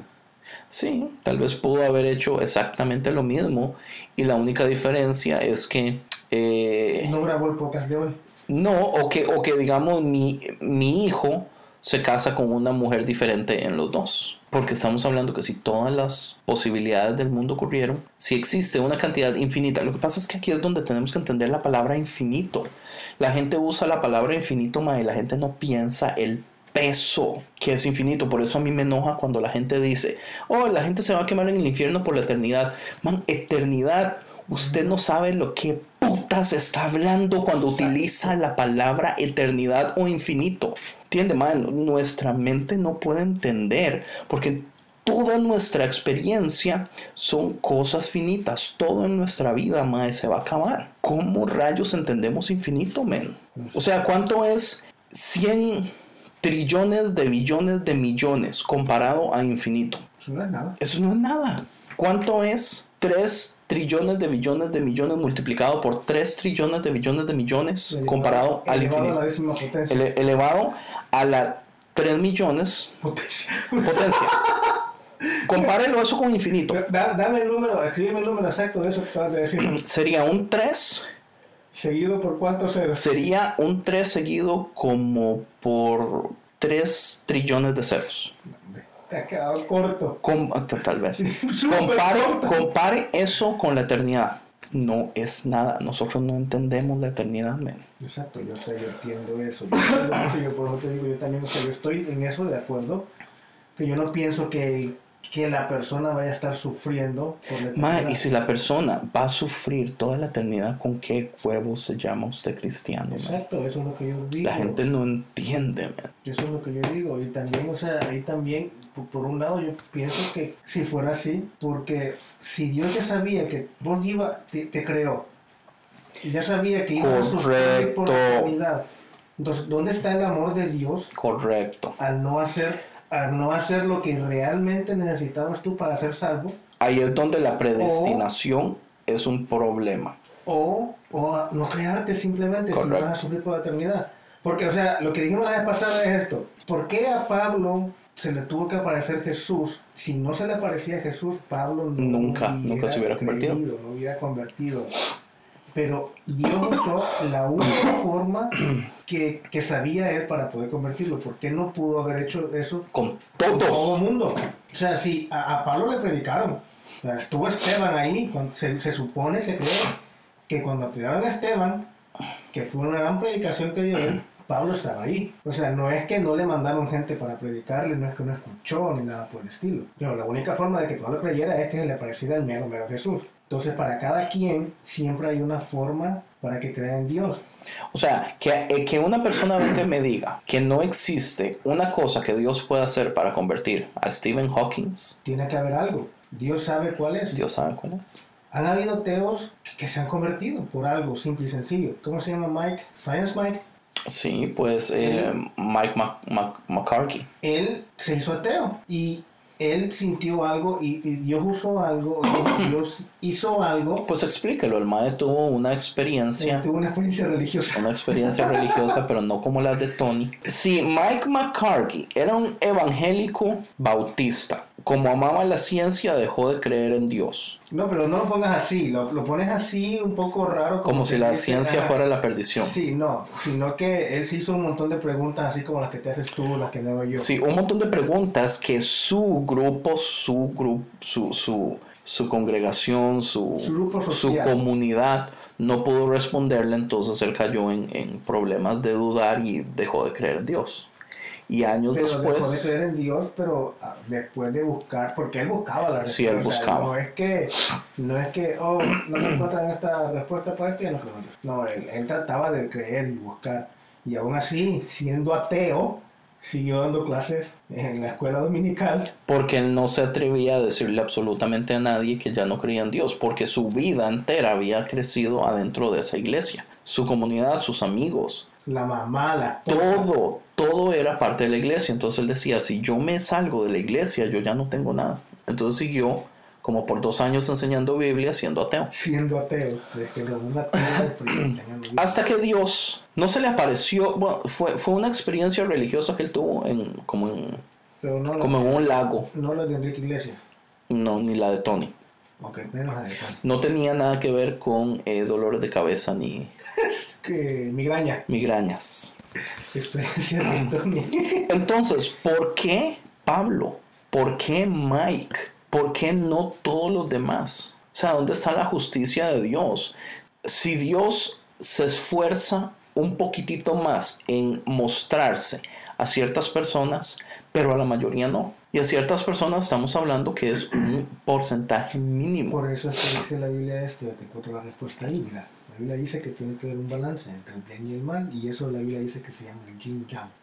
Sí, tal vez pudo haber hecho exactamente lo mismo. Y la única diferencia es que... eh, No grabó el podcast de hoy. no, o que, o que digamos mi, mi hijo se casa con una mujer diferente en los dos. Porque estamos hablando que si todas las posibilidades del mundo ocurrieron, si existe una cantidad infinita, lo que pasa es que aquí es donde tenemos que entender la palabra infinito. La gente usa la palabra infinito, ma, y la gente no piensa el peso que es infinito. Por eso a mí me enoja cuando la gente dice, oh, la gente se va a quemar en el infierno por la eternidad. Man, eternidad, usted no sabe lo que putas está hablando cuando utiliza la palabra eternidad o infinito. ¿Entiende, man? Nuestra mente no puede entender porque toda nuestra experiencia son cosas finitas. Todo en nuestra vida, mae, se va a acabar. ¿Cómo rayos entendemos infinito, men? O sea, ¿cuánto es 100 trillones de billones de millones comparado a infinito? Eso no es nada. Eso no es nada. ¿Cuánto es 3 trillones de billones de millones multiplicado por 3 trillones de billones de millones Elevado- comparado al elevado a la décima potencia. Ele- elevado a la 3 millones Potencia. potencia. Compárelo eso con infinito. Da- dame el número, escríbeme el número exacto de eso que acabas de decir. Sería un 3, Seguido por cuántos ceros. sería un 3 seguido como por 3 trillones de ceros. Te ha quedado corto. Com- tal vez. Compare, corto. compare eso con la eternidad. No es nada. Nosotros no entendemos la eternidad, men. Exacto, yo sé, yo entiendo eso. Yo entiendo eso, yo por eso te digo, yo también, o sea, yo estoy en eso de acuerdo. Que yo no pienso que el que la persona vaya a estar sufriendo por la Ma, y si la persona va a sufrir toda la eternidad, ¿con qué huevo se llama usted cristiano? Exacto, eso es lo que yo digo. La gente no entiende, man. Eso es lo que yo digo. Y también, o sea, ahí también, por, por un lado, yo pienso que si fuera así, porque si Dios ya sabía que vos iba, te, te creó, ya sabía que ibas a sufrir por la Correcto. eternidad, entonces, ¿dónde está el amor de Dios Correcto. al no hacer, al no hacer lo que realmente necesitabas tú para ser salvo? Ahí es donde la predestinación es un problema. o, o a no crearte simplemente si Correcto. vas a sufrir por la eternidad. Porque, o sea, lo que dijimos la vez pasada es esto. ¿Por qué a Pablo se le tuvo que aparecer Jesús? Si no se le aparecía Jesús, Pablo no Nunca, nunca se hubiera convertido. creído, No hubiera convertido. Pero Dios usó la única forma que, que sabía él para poder convertirlo. ¿Por qué no pudo haber hecho eso Con con todo todos. el mundo. O sea, si a, a Pablo le predicaron, o sea, estuvo Esteban ahí, se, se supone, se cree, que cuando apedrearon a Esteban, que fue una gran predicación que dio él, Pablo estaba ahí. O sea, no es que no le mandaron gente para predicarle, no es que no escuchó ni nada por el estilo. Pero la única forma de que Pablo creyera es que se le apareciera el mero, mero Jesús. Entonces, para cada quien siempre hay una forma para que crea en Dios. O sea, que, eh, que una persona venga me diga que no existe una cosa que Dios pueda hacer para convertir a Stephen Hawking, Tiene que haber algo. Dios sabe cuál es. Dios sabe cuál es. Han habido teos que se han convertido por algo simple y sencillo. ¿Cómo se llama Mike? Science Mike. Sí, pues eh, Mike McCarthy. Él se hizo ateo y él sintió algo y, y Dios usó algo, y Dios hizo algo. Pues explíquelo, el mae tuvo una experiencia, Él tuvo una experiencia religiosa. una experiencia religiosa, pero no como la de Tony. Si Mike McCarthy era un evangélico bautista, como amaba la ciencia, dejó de creer en Dios, No, pero no lo pongas así, lo, lo pones así un poco raro. como si que la ciencia ah, fuera la perdición. Sí, no, sino que él se hizo un montón de preguntas así como las que te haces tú, las que me hago yo. Sí, un montón de preguntas que su grupo, su grupo, su, su, su congregación, su, Su su comunidad no pudo responderle, entonces él cayó en, en problemas de dudar y dejó de creer en Dios. Y años Pero dejó de después, creer en Dios, pero ah, después de buscar, porque él buscaba la respuesta. Sí, él o sea, buscaba. no es que, no es que, oh, no me encuentran esta respuesta para esto, ya no creo. No, él, él trataba de creer y buscar. Y aún así, siendo ateo, siguió dando clases en la escuela dominical. porque él no se atrevía a decirle absolutamente a nadie que ya no creía en Dios, porque su vida entera había crecido adentro de esa iglesia. Su comunidad, sus amigos, La mamá, la esposa. todo, todo era parte de la iglesia. Entonces él decía, si yo me salgo de la iglesia, yo ya no tengo nada. Entonces siguió como por dos años enseñando Biblia siendo ateo. Siendo ateo, desde que lo un ateo enseñando Biblia. Hasta que Dios no se le apareció, bueno, fue, fue una experiencia religiosa que él tuvo en, como, en, no, como en un lago, no la de Enrique Iglesias. no, ni la de Tony. Ok, menos la de Juan. No tenía nada que ver con eh, dolores de cabeza ni Que migraña. migrañas. Experiencia de Tony. Entonces, ¿por qué Pablo? ¿Por qué Mike? ¿Por qué no todos los demás? O sea, ¿dónde está la justicia de Dios? Si Dios se esfuerza un poquitito más en mostrarse a ciertas personas, pero a la mayoría no. Y a ciertas personas estamos hablando que es un porcentaje mínimo. Por eso es que dice la Biblia esto, ya te encuentro la respuesta ahí, mira. La Biblia dice que tiene que haber un balance entre el bien y el mal, y eso la Biblia dice que se llama el yin yang.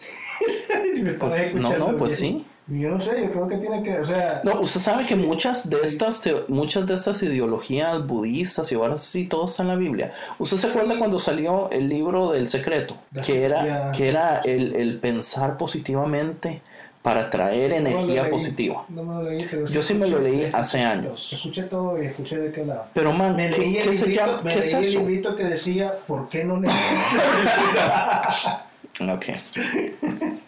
Pues, no, no, pues bien. sí. Yo no sé, yo creo que tiene que, o sea, No, usted sabe que muchas de estas muchas de estas ideologías budistas y ahora sí todo está en la Biblia. ¿Usted se acuerda cuando salió el libro del secreto? Que era, que era el, el pensar positivamente para traer no energía leí, positiva. No me lo leí, pero Yo sí me lo leí hace años. Escuché todo y escuché de qué lado. Pero man, Me ¿qué, leí el qué se librito, llama? me ¿Qué es el eso? librito que decía, ¿por qué no le Ok.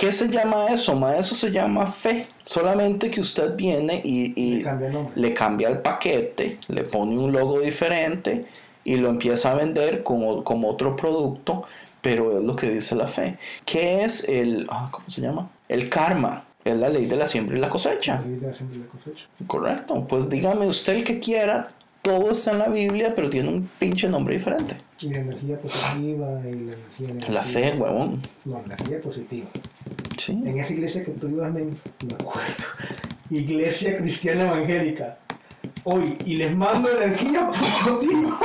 ¿Qué se llama eso, ma? Eso se llama fe. Solamente que usted viene y, y Le cambia el nombre. le cambia el paquete, le pone un logo diferente y lo empieza a vender como, como otro producto, pero es lo que dice la fe. ¿Qué es el, ah, ¿cómo se llama? El karma. Es la ley de la siembra y la cosecha. La vida siempre la cosecha. Correcto. Pues dígame usted el que quiera. Todo está en la Biblia, pero tiene un pinche nombre diferente. Y la energía positiva y la energía negativa. La fe, huevón. No, la energía positiva. Sí. En esa iglesia que tú ibas, men, me acuerdo. Iglesia Cristiana Evangélica. Hoy, y les mando energía positiva.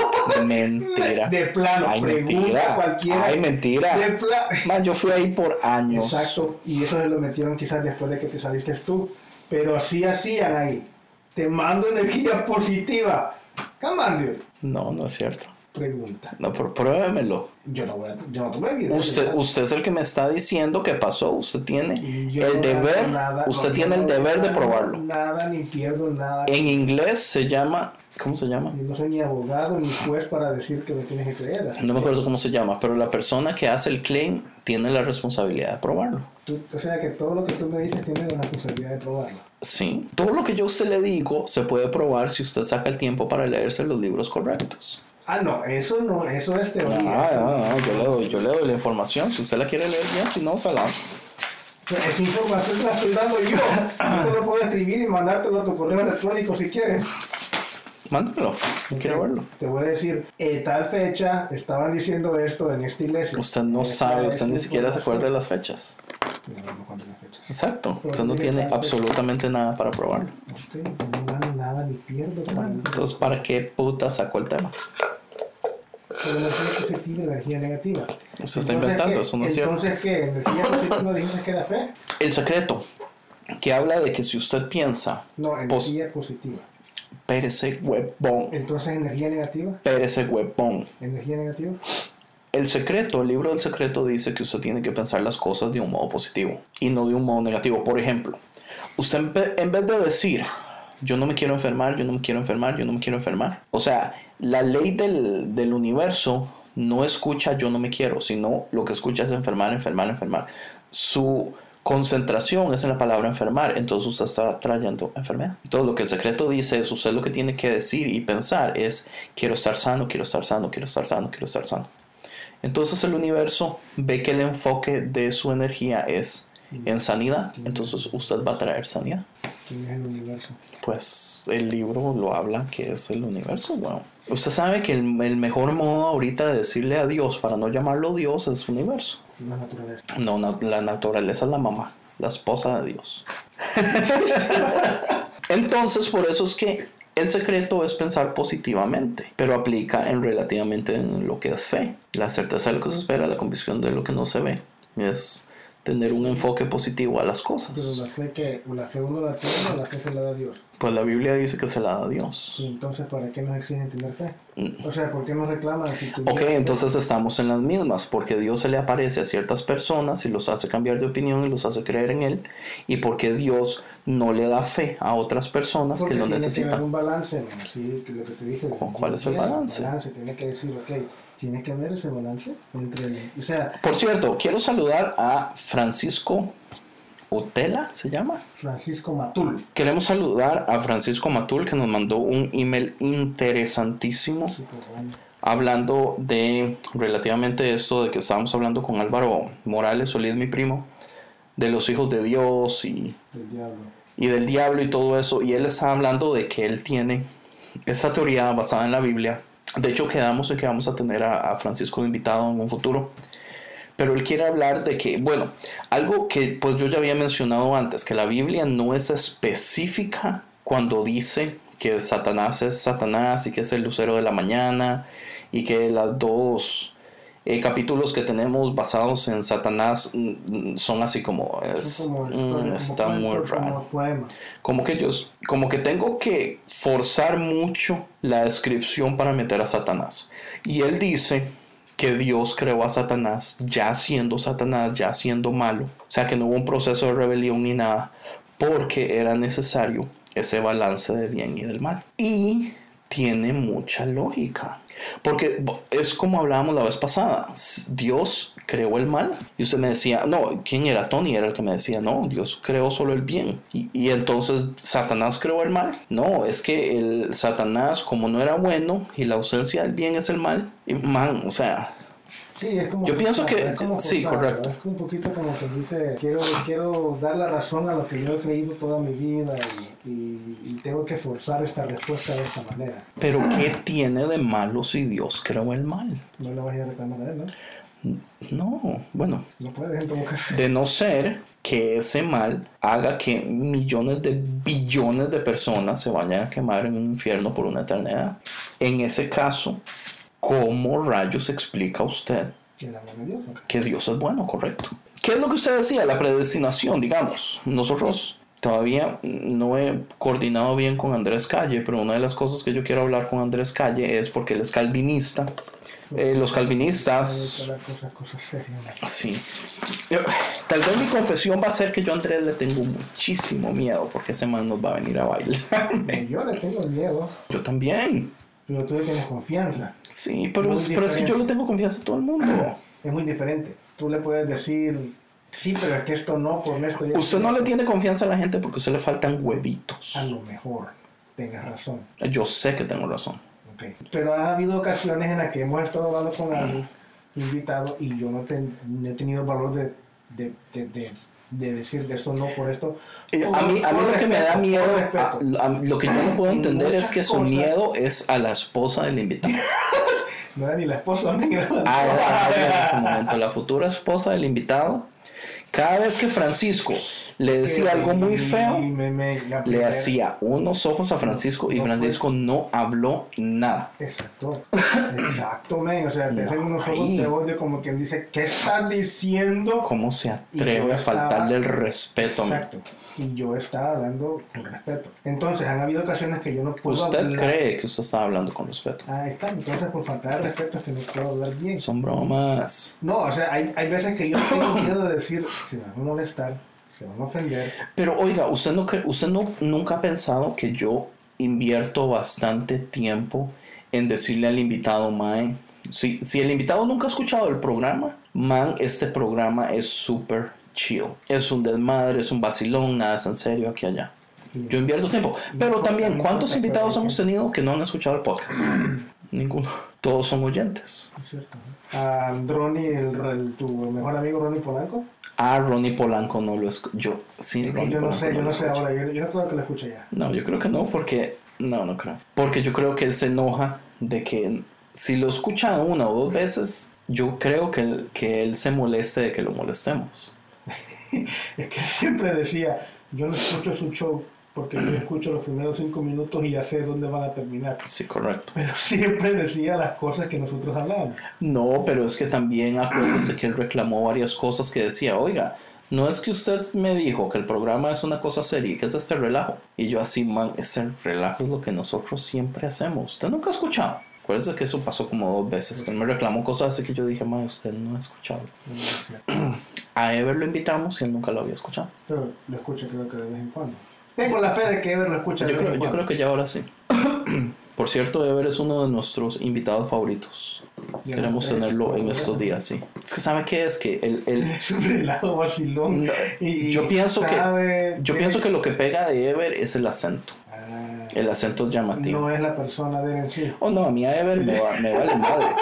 Mentira. De plano, Ay, pregunta mentira. cualquiera. Ay, mentira. De Man, yo fui ahí por años. Exacto, y eso se lo metieron quizás después de que te saliste tú. Pero así hacían ahí. Te mando energía positiva. Camandio. No, no es cierto. Pregunta. No, pero pruébemelo. Yo no, voy a, yo no tomé video. Usted, ¿verdad? usted es el que me está diciendo que pasó. Usted tiene yo el no deber, nada, usted no, tiene el deber de probarlo. Nada, ni pierdo nada. En inglés se llama, ¿cómo se llama? Yo no soy ni abogado ni juez para decir que me tienes que creer. No me acuerdo cómo se llama, pero la persona que hace el claim tiene la responsabilidad de probarlo. tú- o sea que todo lo que tú me dices tiene la responsabilidad de probarlo. Sí, todo lo que yo a usted le digo se puede probar si usted saca el tiempo para leerse los libros correctos. Ah, no, eso no, eso es teoría. Ah, ah, ah, yo, le doy, yo le doy la información. Si usted la quiere leer bien, si no, se la. Esa información la estoy dando yo. Yo te lo puedo escribir y mandártelo a tu correo electrónico si quieres. Mándelo. Yo quiero verlo. Te voy a decir, eh, tal fecha estaban diciendo esto en esta iglesia. Usted no sabe, usted ni siquiera se acuerda de las fechas. No, no. Exacto. Pero Usted no tiene tal fecha. absolutamente nada para probarlo. Ok, no gano nada ni pierdo. Bueno, entonces, ¿para qué puta sacó el tema? Pero energía positiva y energía negativa. Usted está Entonces, inventando, eso no es cierto. Entonces, ¿qué? ¿Energía positiva dijiste que era fe? El secreto, que habla de que si usted piensa, No, energía positiva. pérese huevón, Entonces, energía negativa. pérese huevón. Energía negativa. El secreto, el libro del secreto dice que usted tiene que pensar las cosas de un modo positivo y no de un modo negativo. Por ejemplo, usted en vez de decir, yo no me quiero enfermar, yo no me quiero enfermar, yo no me quiero enfermar. O sea, la ley del, del universo no escucha yo no me quiero, sino lo que escucha es enfermar, enfermar, enfermar. Su concentración es en la palabra enfermar, entonces usted está trayendo enfermedad. Entonces lo que el secreto dice es, usted lo que tiene que decir y pensar es, quiero estar sano, quiero estar sano, quiero estar sano, quiero estar sano. Entonces el universo ve que el enfoque de su energía es en sanidad, entonces usted va a traer sanidad. ¿Quién es el universo? Pues el libro lo habla que es el universo. Bueno, usted sabe que el, el mejor modo ahorita de decirle a Dios para no llamarlo Dios es universo. La naturaleza. No, na- la naturaleza es la mamá, la esposa de Dios. Entonces, por eso es que el secreto es pensar positivamente, pero aplica en relativamente en lo que es fe. La certeza de lo que se espera, la convicción de lo que no se ve. Es tener un enfoque positivo a las Pero cosas. la fe que, la fe uno la tiene o la fe se la da Dios. Pues la Biblia dice que se la da Dios. Y entonces, ¿para qué nos exigen tener fe? Mm. O sea, ¿por qué nos reclaman si Ok, entonces estamos en las mismas, porque Dios se le aparece a ciertas personas y los hace cambiar de opinión y los hace creer en Él, y porque Dios no le da fe a otras personas Porque que lo tiene que haber necesitan. un balance, que lo que te dije. ¿Cu- cuál es el balance? balance, tiene que decir, ok, tiene que haber ese balance entre. O sea, Por cierto, quiero saludar a Francisco Utela, ¿se llama? Francisco Matul. Queremos saludar a Francisco Matul que nos mandó un email interesantísimo bueno. hablando de relativamente esto de que estábamos hablando con Álvaro Morales Solís, mi primo, de los hijos de Dios y, El diablo. y del diablo y todo eso. Y él estaba hablando de que él tiene esa teoría basada en la Biblia. De hecho, quedamos en que vamos a tener a, Francisco de invitado en un futuro. Pero él quiere hablar de que, bueno, algo que pues yo ya había mencionado antes, que la Biblia no es específica cuando dice que Satanás es Satanás y que es el lucero de la mañana y que las dos eh, capítulos que tenemos basados en Satanás mm, mm, son así como, es- como, mm, como está muy raro. como que yo como que tengo que forzar mucho la descripción para meter a Satanás. Y él dice que Dios creó a Satanás ya siendo Satanás ya siendo malo. O sea que no hubo un proceso de rebelión ni nada porque era necesario ese balance de bien y del mal. Y tiene mucha lógica porque es como hablábamos la vez pasada Dios creó el mal y usted me decía no quién era Tony era el que me decía no Dios creó solo el bien. Y, y entonces Satanás creó el mal no es que el Satanás como no era bueno y la ausencia del bien es el mal y man o sea Sí, es como Yo pienso que- es como sí, correcto. Es un poquito como que dice, quiero, quiero dar la razón a lo que yo he creído toda mi vida y, y- y tengo que forzar esta respuesta de esta manera. pero qué tiene de malo si Dios creó el mal No le vayas a reclamar a él, ¿no? no bueno No puedes en todo caso. de no ser que ese mal haga que millones de billones de personas se vayan a quemar en un infierno por una eternidad. En ese caso, ¿cómo rayos explica usted que Dios es bueno, correcto? ¿Qué es lo que usted decía? La predestinación, digamos. Nosotros todavía no he coordinado bien con Andrés Calle, pero una de las cosas que yo quiero hablar con Andrés Calle es porque él es calvinista. Eh, los calvinistas... Sí. Yo- tal vez mi confesión va a ser que yo a Andrés le tengo muchísimo miedo porque ese man nos va a venir a bailar. Yo le tengo miedo, yo también. pero tú le tienes confianza. Sí, pero, es, pero es que yo le tengo confianza a todo el mundo. Es muy diferente. Tú le puedes decir, sí, pero que esto no, por esto y esto. Usted no le tiene confianza a la gente porque a usted le faltan huevitos. A lo mejor tengas razón. Yo sé que tengo razón. ok. Pero ha habido ocasiones en las que hemos estado hablando con alguien invitado y yo no, ten- no he tenido valor de, de, de, de, de decir esto no por esto. Eh, Por- A mí, a mí lo que me da miedo, a- a- lo que yo no puedo entender es que su miedo es a la esposa del invitado. No era ni la esposa mía. Ah, era- era en ese momento, la futura esposa del invitado. Cada vez que Francisco le decía algo muy feo, me- me- le hacía unos ojos a Francisco y No Francisco no habló nada. Exacto, exacto, men. O sea, te hacen No, unos ojos ahí. de odio como quien dice, ¿qué estás diciendo? ¿Cómo se atreve a faltarle el respeto? Exacto. Y yo estaba hablando con respeto. Entonces, han habido ocasiones que yo no puedo ¿Usted hablar. cree que usted estaba hablando con respeto? Ah, está. Entonces, por falta de respeto es que no puedo hablar bien. Son bromas. No, o sea, hay, hay veces que yo tengo miedo de decir, se van a molestar, se van a ofender. Pero oiga, ¿usted, no usted no, nunca ha pensado que yo invierto bastante tiempo en decirle al invitado, man, si, si el invitado nunca ha escuchado el programa, man, este programa es súper chill. Es un desmadre, es un vacilón, nada es en serio aquí allá. Yo invierto tiempo. Pero también, ¿cuántos invitados hemos tenido que no han escuchado el podcast? Ninguno. Todos son oyentes. Es cierto. A Ronnie, el, el- tu mejor amigo Ronnie Polanco. Ah, Ronnie Polanco no lo escucho. Yo, sí, Ronnie yo no Polanco sé, yo no sé escucho. ahora, yo, yo no creo que lo escuche ya. No, yo creo que no, porque. No, no creo. Porque yo creo que él se enoja de que si lo escucha una o dos veces, yo creo que, él- que él se moleste de que lo molestemos. Es que siempre decía, yo no escucho su show porque yo escucho los primeros cinco minutos y ya sé dónde van a terminar. Sí, correcto. Pero siempre decía las cosas que nosotros hablábamos. No, pero es que también acuérdese que él reclamó varias cosas que decía, oiga, no es que usted me dijo que el programa es una cosa seria y que es este relajo. Y yo así, man, ese relajo es lo que nosotros siempre hacemos. Usted nunca ha escuchado. Acuérdese que eso pasó como dos veces. Que él me reclamó cosas así que yo dije, man, usted no ha escuchado. A Ever lo invitamos y él nunca lo había escuchado. Pero lo escucho creo que de vez en cuando. Tengo la fe de que Ever lo escucha Yo creo, yo creo que ya ahora sí. Por cierto, Ever es uno de nuestros invitados favoritos. Ya Queremos no tenerlo en estos días, sí. Es que ¿sabe qué es? Que el, el, Es un relajo vacilón. Y- yo pienso que yo pienso que lo que pega de Ever es el acento. Ah, El acento es llamativo. no es la persona de en sí. Oh no, a mí a Ever me, va- me vale madre.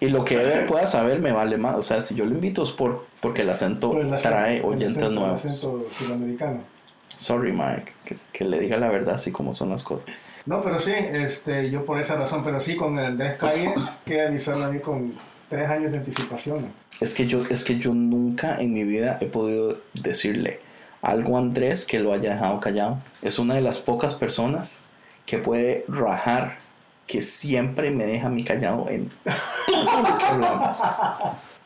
Y lo que Ever pueda saber me vale más. O sea, si yo lo invito es por, porque el acento Por el acento- trae el oyentes acento- el nuevos. acento sudamericano. Sorry, Mike, que, que le diga la verdad así como son las cosas. No, pero sí, este, yo por esa razón, pero sí con el Andrés Calle, que avisarle a mí con tres años de anticipación. Es que yo, es que yo nunca en mi vida he podido decirle algo a Andrés que lo haya dejado callado. Es una de las pocas personas que puede rajar que siempre me deja a mí callado en todo lo que hablamos.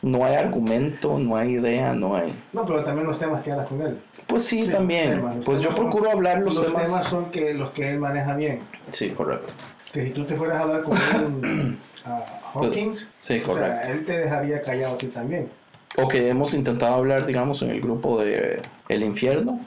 No hay argumento, no hay idea, no hay. No, pero también los temas que hablas con él. Pues sí, Sí, también. los temas, los pues yo temas son- procuro hablar los, Los temas. temas son que los que él maneja bien. Sí, correcto. Que si tú te fueras a hablar con un a Hawkins, Sí, o correcto. sea, él te dejaría callado a ti también. O que hemos intentado hablar, digamos, en el grupo de El Infierno.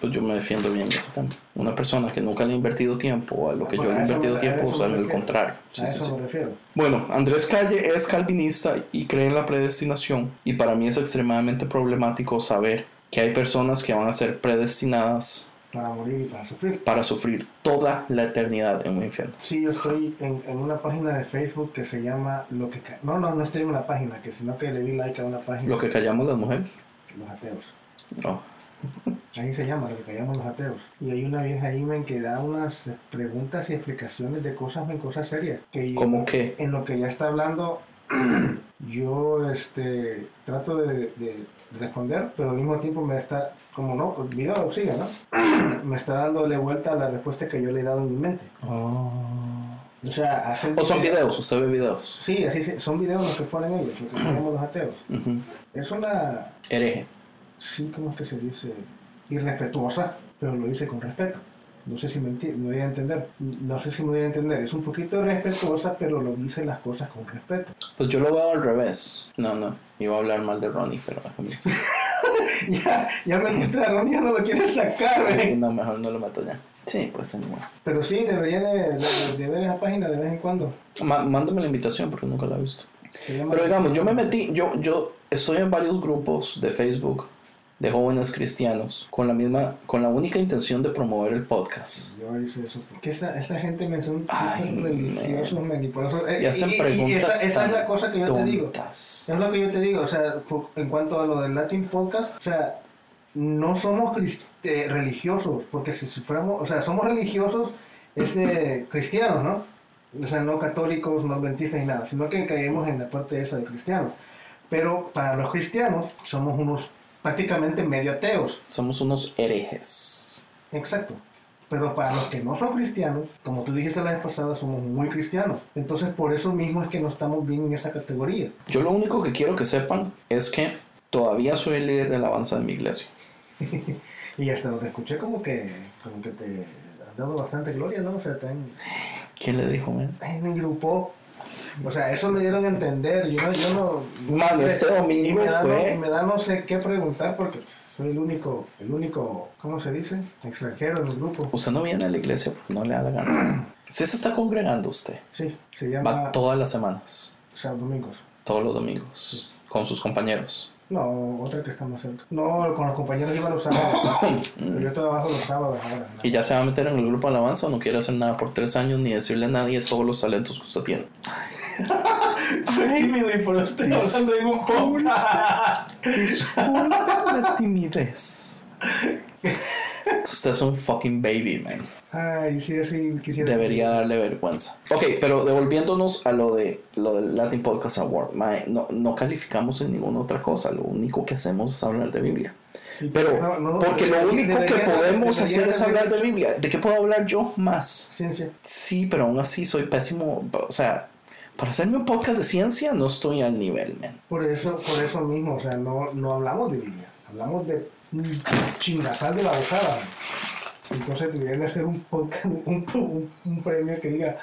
Pues yo me defiendo bien de ese tema. Una persona que nunca le ha invertido tiempo a lo que yo Bueno, le he invertido me- tiempo, o sea, en el contrario. Sí, a sí, eso sí. me refiero. Bueno, Andrés Calle es calvinista y cree en la predestinación. Y para mí es extremadamente problemático saber que hay personas que van a ser predestinadas Para morir y para sufrir. para sufrir toda la eternidad en un infierno. Sí, yo estoy en, en una página de Facebook que se llama lo que no no no estoy en una página que sino que le di like a una página Lo que callamos las mujeres. los ateos No. ahí se llama lo que callamos los ateos y hay una vieja ahí men, que da unas preguntas y explicaciones de cosas en cosas serias que yo- ¿Cómo qué? en lo que ya está hablando yo este trato de, de- responder, pero al mismo tiempo me está, como no, pues video sigue, ¿no? me está dándole vuelta a la respuesta que yo le he dado en mi mente. O sea, hacen... ¿O son videos? ¿Usted ve videos? Sí, así sí, son videos los que ponen ellos, los que ponemos los ateos. Ujú. Es una, Hereje. Sí, ¿cómo es que se dice? Irrespetuosa, pero lo dice con respeto. No sé si me, me voy a entender. No sé si me voy a entender. Es un poquito respetuosa, pero lo dice las cosas con respeto. Pues yo lo veo al revés. No, no. Iba a hablar mal de Ronnie, pero ya, ya me dijiste a Ronnie, ya no lo quieres sacar, ¿ve? No, mejor no lo meto ya. Sí, pues anyway. Pero sí, debería de, de- de ver esa página de vez en cuando. Ma- mándame la invitación porque nunca la he visto. Pero digamos, yo me metí, yo, yo estoy en varios grupos de Facebook de jóvenes cristianos con la misma, con la única intención de promover el podcast. Yo hice eso. Porque esa, esa gente me son Ay, religiosos, man, y por eso... eh, Y hacen y- y preguntas esa, esa es la cosa que yo te digo. tontas. Es lo que yo te digo, o sea, en cuanto a lo del Latin Podcast, o sea, no somos crist- eh, religiosos, porque si, si fuéramos, o sea, somos religiosos es de cristianos, ¿no? O sea, no católicos, no adventistas ni nada, sino que caemos en la parte esa de cristianos. Pero para los cristianos somos unos prácticamente medio ateos, Somos unos herejes. exacto. Pero para los que no son cristianos, como tú dijiste la vez pasada, somos muy cristianos. Entonces por eso mismo es que no estamos bien en esa categoría. Yo lo único que quiero que sepan es que todavía soy el líder de alabanza de mi iglesia. Y hasta donde escuché como que, como que te has dado bastante gloria, ¿no? O sea, te han, ¿Quién le dijo, man? en el grupo. O sea, eso me dieron a entender. Yo no, yo no. Man, este domingo y me da, fue- no, me da no sé qué preguntar porque soy el único, el único, ¿cómo se dice? Extranjero en el grupo. Usted no viene a la iglesia porque no le da la gana. Sí se está congregando usted. Sí, se llama. Va todas las semanas, O sea, domingos. todos los domingos, con sus compañeros. No, otra que está más cerca. No, con los compañeros iba los sábados. pero yo trabajo los sábados ahora. ¿no? ¿Y ya se va a meter en el grupo de alabanza o no quiere hacer nada por tres años ni decirle a nadie todos los talentos que usted tiene? Soy tímido y por usted hablando en un podcast. Disculpe la timidez. Usted es un fucking baby, man. Ay, sí, sí, quisiera. Debería darle vergüenza. Ok, pero devolviéndonos a lo de lo del Latin Podcast Award, mae, no, no calificamos en ninguna otra cosa. Lo único que hacemos es hablar de Biblia. Pero, No, no, porque lo único que podemos hacer es hablar de Biblia. ¿De qué puedo hablar yo más? Ciencia. Sí, pero aún así soy pésimo. O sea, para hacerme un podcast de ciencia no estoy al nivel, man. Por eso, por eso mismo, o sea, no, no hablamos de Biblia, hablamos de un chingazal de babosada. Entonces deberían de hacer un podcast, un, un, un premio que diga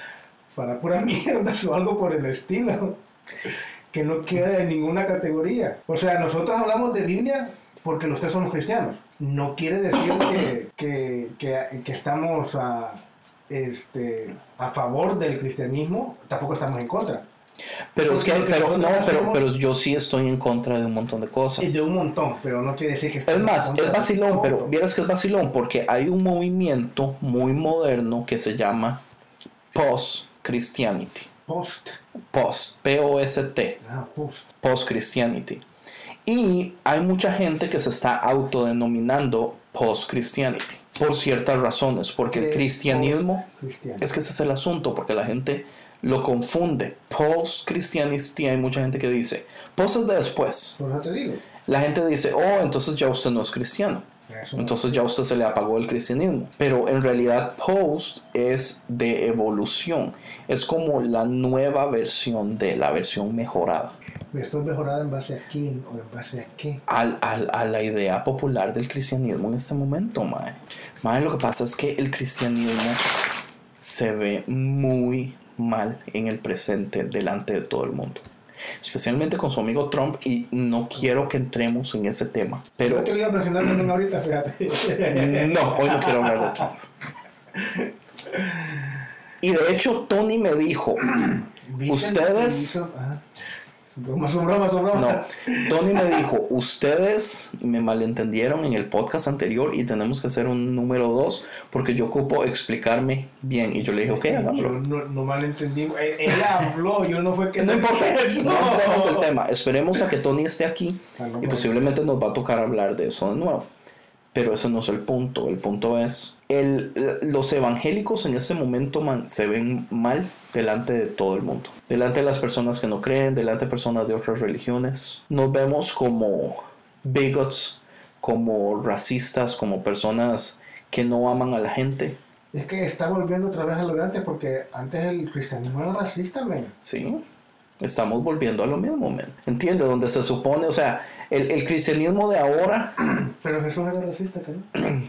para pura mierda o algo por el estilo, que no queda en ninguna categoría. O sea, nosotros hablamos de Biblia porque los tres somos cristianos. No quiere decir que, que, que, que estamos a, este, a favor del cristianismo, tampoco estamos en contra. Pero es Porque que, pero, no, pero, hacemos- pero yo sí estoy en contra de un montón de cosas. Y de un montón, pero no quiere decir que Es más, es vacilón, pero vieras que es vacilón porque hay un movimiento muy moderno que se llama Post-Christianity. Post. Post, P-O-S-T, Ah, post. Post-Christianity. Y hay mucha gente que se está autodenominando Post-Christianity por ciertas razones, porque el cristianismo... Es que ese es el asunto, porque la gente lo confunde. Post-Christianity hay mucha gente que dice, post es de después. Por eso te digo. La gente dice, oh, entonces ya usted no es cristiano. Eso Entonces ya usted se le apagó el cristianismo. Pero en realidad post es de evolución. Es como la nueva versión de la versión mejorada. ¿Esto es mejorada en base a quién o en base a qué? Al, al- a la idea popular del cristianismo en este momento, mae. Mae, lo que pasa es que el cristianismo se ve muy mal en el presente delante de todo el mundo. Especialmente con su amigo Trump y no quiero que entremos en ese tema. Pero Yo te lo iba a mencionar también ahorita, fíjate. no, hoy no quiero hablar de Trump. Y de hecho Tony me dijo, ¿Viste Ustedes- que hizo? Ajá. Su broma, su broma, su broma. no, Tony me dijo, ustedes me malentendieron en el podcast anterior y tenemos que hacer un número dos porque yo ocupo explicarme bien. Y yo le dije, ok, hagámoslo. no, no malentendí. Él, él habló, yo no fue que... No importa, Eso. no entremos del tema. Esperemos a que Tony esté aquí Ah, no, y posiblemente nos va a tocar hablar de eso de nuevo. Pero ese no es el punto. El punto es, el, los evangélicos en este momento man, se ven mal delante de todo el mundo. Delante de las personas que no creen, delante de personas de otras religiones. Nos vemos como bigots, como racistas, como personas que no aman a la gente. Es que está volviendo otra vez a lo de antes porque antes el cristianismo era racista, men. Sí, estamos volviendo a lo mismo, men. ¿Entiende? Donde se supone, o sea, el, el cristianismo de ahora, Pero Jesús era racista, ¿qué no?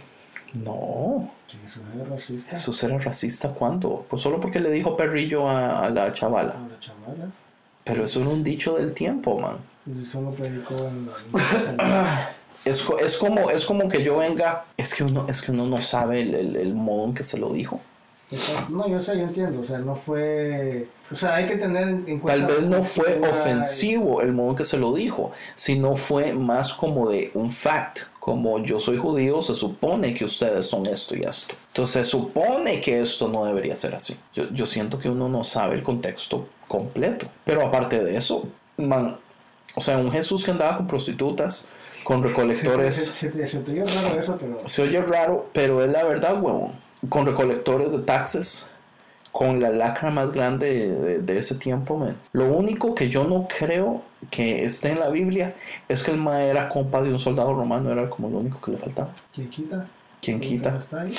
no. Jesús era racista. ¿Jesús era racista cuándo? Pues solo porque le dijo perrillo a, a la chavala. A la chavala. Pero eso era un dicho del tiempo, man. Y solo predicó en Es, es, como, es como que yo venga, es que uno, es que uno no sabe el, el- el modo en que se lo dijo. No, yo sé, yo entiendo. O sea, no fue. O sea, hay que tener en, en cuenta. Tal vez no fue ofensivo el modo en que se lo dijo, sino fue más como de un fact, como yo soy judío, se supone que ustedes son esto y esto. Entonces se supone que esto no debería ser así. Yo, yo siento que uno no sabe el contexto completo. Pero aparte de eso, man, o sea, un Jesús que andaba con prostitutas, con Se, recolectores... se, se, se te oye raro eso, pero. Se oye raro, pero es la verdad, huevón. Con recolectores de taxes, con la lacra más grande de, de- de ese tiempo, man. Lo único que yo no creo que esté en la Biblia es que el ma era compa de un soldado romano, era como lo único que le faltaba. ¿Quién quita? ¿Quién ¿Quién quita? ahí?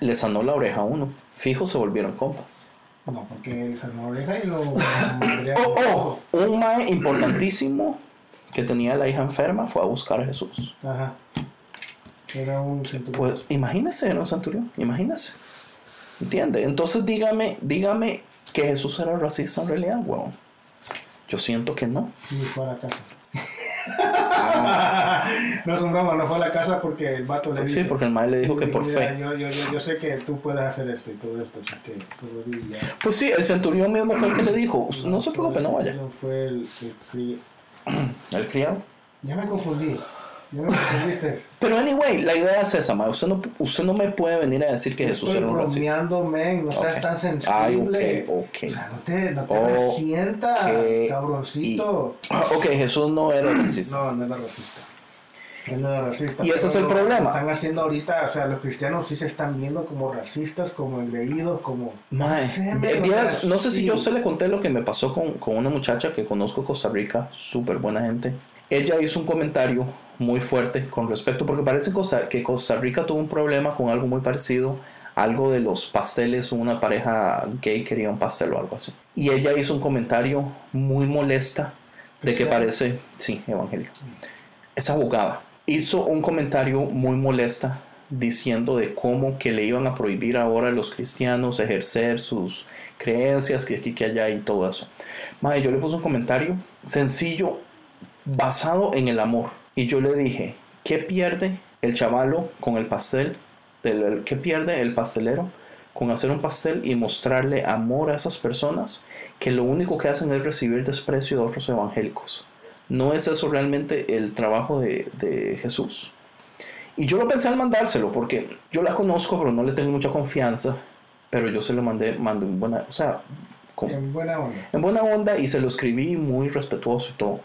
Le sanó la oreja a uno. Fijo, se volvieron compas. No, porque él sanó la oreja y lo. Oh, oh, un mae importantísimo que tenía la hija enferma fue a buscar a Jesús. Ajá. Era un centurión. Pues imagínese, era un centurión, imagínese. ¿Entiende? Entonces dígame, dígame que Jesús era racista en realidad, weón. Yo siento que no. Y fue a la casa. Ah. no es un broma, no fue a la casa porque el vato le dijo. Sí, porque el mae le dijo que por fe. Yo, yo, yo, yo sé que tú puedes hacer esto y todo esto, así que. Pues sí, el centurión mismo fue el que le dijo, no se preocupe, no vaya. No fue el, el El criado. Ya me confundí. Me. Pero anyway, la idea es esa, mae. Usted no, usted no me puede venir a decir que Jesús era un racista. men. No seas Ok. tan sensible. Ay, ok, ok. O sea, no te, no te Ok. resientas, cabroncito. Ah, Ok, Jesús no era racista. No, no era racista. Él no era racista. Y ese es el problema. Están haciendo ahorita, o sea, los cristianos sí se están viendo como racistas, como engreídos, como. Mae, eh, no sé si yo se le conté lo que me pasó con, con una muchacha que conozco en Costa Rica, súper buena gente. Ella hizo un comentario muy fuerte con respecto, porque parece Costa- que Costa Rica tuvo un problema con algo muy parecido, algo de los pasteles, una pareja gay quería un pastel o algo así. Y ella hizo un comentario muy molesta de que parece, sí, evangélica. Es abogada. Hizo un comentario muy molesta diciendo de cómo que le iban a prohibir ahora a los cristianos ejercer sus creencias, que aquí, que allá y todo eso. Madre, yo le puse un comentario sencillo, basado en el amor. Y yo le dije, ¿qué pierde el chavalo con el pastel? Del, el- ¿Qué pierde el pastelero con hacer un pastel y mostrarle amor a esas personas que lo único que hacen es recibir desprecio de otros evangélicos? ¿No es eso realmente el trabajo de, de Jesús? Y yo lo pensé al mandárselo porque yo la conozco, pero no le tengo mucha confianza. Pero yo se lo mandé, mandé en buena, o sea, con- En buena onda. en buena onda y se lo escribí muy respetuoso y todo.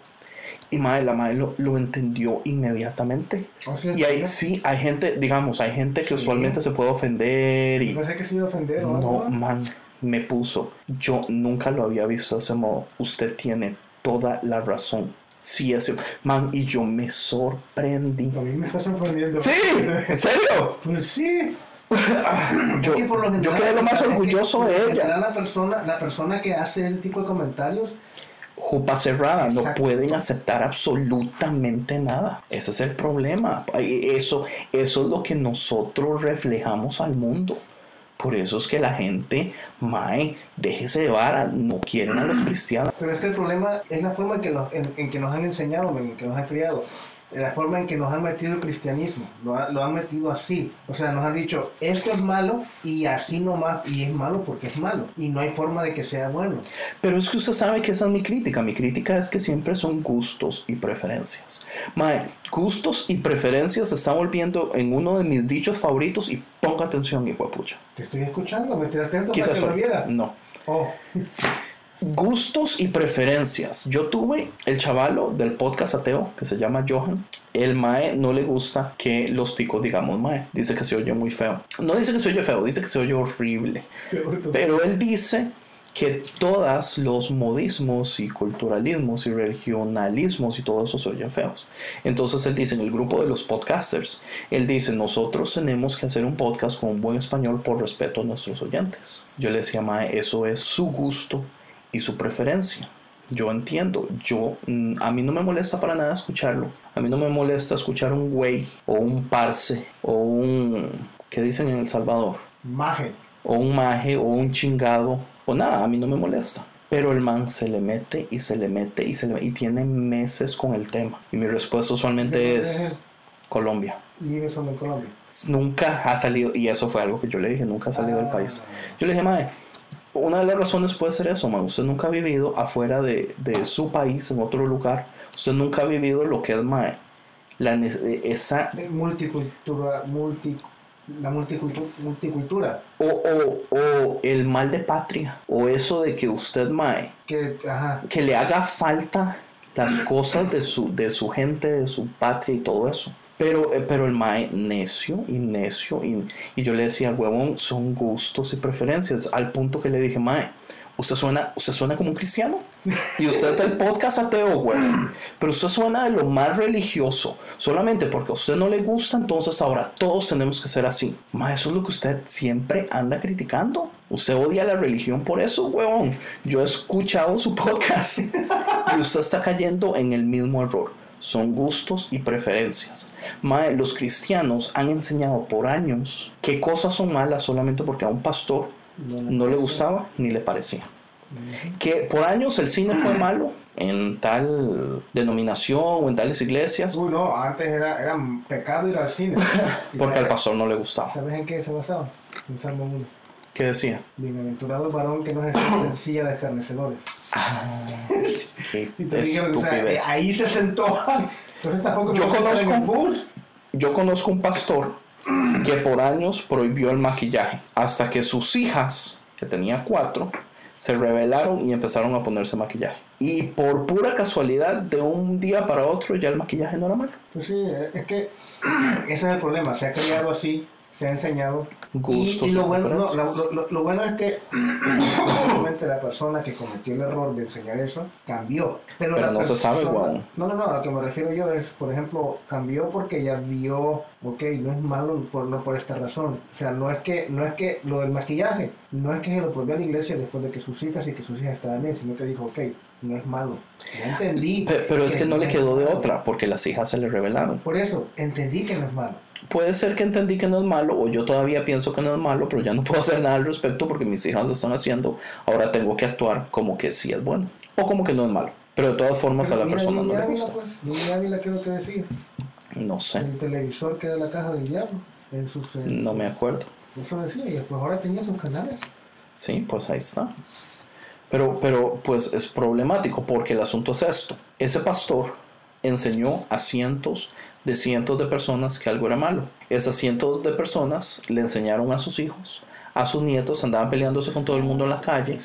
Y madre, la madre lo, lo entendió inmediatamente. ¿O sí Y hay, sí, hay gente, digamos, hay gente que Sí. usualmente se puede ofender y... Yo pensé que se iba a ofender No, man, me puso. Yo nunca lo había visto de ese modo. Usted tiene toda la razón. Sí, ese... Man, y yo me sorprendí. A mí me está sorprendiendo. Sí, ¿en serio? Pues sí. Yo, por lo yo general, quedé lo más orgulloso de ella. La persona, la persona que hace ese tipo de comentarios, Jupa cerrada, no pueden aceptar absolutamente nada. Ese es el problema. Eso, eso es lo que nosotros reflejamos al mundo. Por eso es que la gente, mae, déjese de vara, no quieren a los cristianos. pero este problema es la forma en que, en, en que nos han enseñado, en que nos han criado. La forma en que nos han metido el cristianismo, lo, ha- lo han metido así. O sea, nos han dicho, esto es malo y así nomás, y es malo porque es malo. Y no hay forma de que sea bueno. Pero es que usted sabe que esa es mi crítica. Mi crítica es que siempre son gustos y preferencias. Mae, gustos y preferencias se están volviendo en uno de mis dichos favoritos y ponga atención, hijo de pucha. Te estoy escuchando, me tiraste esto para que lo viera. No. Oh, Gustos y preferencias. Yo tuve el chavalo del podcast ateo que se llama Johan. El Mae no le gusta que los ticos digamos Mae. Dice que se oye muy feo. No dice que se oye feo, dice que se oye horrible. Pero él dice que todos los modismos y culturalismos y regionalismos y todo eso se oyen feos. Entonces él dice en el grupo de los podcasters, él dice, nosotros tenemos que hacer un podcast con un buen español por respeto a nuestros oyentes. Yo le decía, Mae, eso es su gusto y su preferencia. Yo entiendo, yo mm, a mí no me molesta para nada escucharlo. A mí no me molesta escuchar un güey o un parce o un ¿qué dicen en El Salvador? Maje. O un maje o un chingado o nada, a mí no me molesta. Pero el man se le mete y se le mete y se le y tiene meses con el tema. Y mi respuesta usualmente es Colombia. Vive solo en Colombia. Nunca ha salido, y eso fue algo que yo le dije, nunca ha salido del Ah. país. Yo le dije, mae, una de las razones puede ser eso, mae. Usted nunca ha vivido afuera de, de su país, en otro lugar. Usted nunca ha vivido lo que es, mae, la, nece- esa multicultura, multi, la multicultura, multicultura. o, o, o el mal de patria, o eso de que usted, mae, Que, ajá. que le haga falta las cosas de su, de su gente, de su patria y todo eso. Pero, eh, pero el mae necio y necio y, y yo le decía, huevón, son gustos y preferencias, al punto que le dije, mae, usted suena, usted suena como un cristiano y usted es del podcast ateo, huevón, pero usted suena de lo más religioso, solamente porque a usted no le gusta, entonces ahora todos tenemos que ser así. Mae, eso es lo que usted siempre anda criticando. Usted odia la religión por eso, huevón. Yo he escuchado su podcast y usted está cayendo en el mismo error. Son gustos y preferencias. Mae, los cristianos han enseñado por años qué cosas son malas solamente porque a un pastor no le gustaba ni le parecía. Que por años el cine fue malo en tal denominación o en tales iglesias Uy, no, antes era, era pecado ir al cine. Porque al pastor no le gustaba. ¿Sabes en qué se basaba? En Salmo 1. ¿Qué decía? Bienaventurado varón que no se silla de escarnecedores. Sí, te dijeron, o sea, ahí se sentó. Entonces tampoco Yo conozco- el bus. Yo conozco un pastor que por años prohibió el maquillaje hasta que sus hijas, que tenía cuatro, se rebelaron y empezaron a ponerse maquillaje. Y por pura casualidad, de un día para otro, ya el maquillaje no era malo. Pues sí, es que ese es el problema. Se ha criado así, se ha enseñado. Y, Gustos y y lo, bueno, no, lo, lo- lo bueno es que la persona que cometió el error de enseñar eso cambió. Pero, no se sabe, guau. No, no, no, a lo que me refiero yo es, por ejemplo, cambió porque ya vio, ok, no es malo por, no por esta razón. O sea, no es que no es que lo del maquillaje, no es que se lo prohibió a la iglesia después de que sus hijas y que sus hijas estaban bien, sino que dijo, ok, no es malo. Ya entendí. Pe- Pero es que no le es quedó de otra, porque las hijas se le rebelaron. Por eso, entendí que no es malo. Puede ser que entendí que no es malo, o yo todavía pienso que no es malo, pero ya no puedo hacer nada al respecto porque mis hijas lo están haciendo. Ahora tengo que actuar como que sí es bueno, o como que no es malo. Pero de todas formas a la persona no le gusta. pues, Ávila, ¿qué es lo que decía? No sé, El televisor que era la caja del diablo. En sus, en no me acuerdo. Eso decía, y después ahora tenía sus canales. Sí, pues ahí está. Pero, pero pues es problemático porque el asunto es esto. Ese pastor enseñó a cientos de cientos de personas que algo era malo. Esas cientos de personas le enseñaron a sus hijos, a sus nietos, andaban peleándose con todo el mundo en la calle.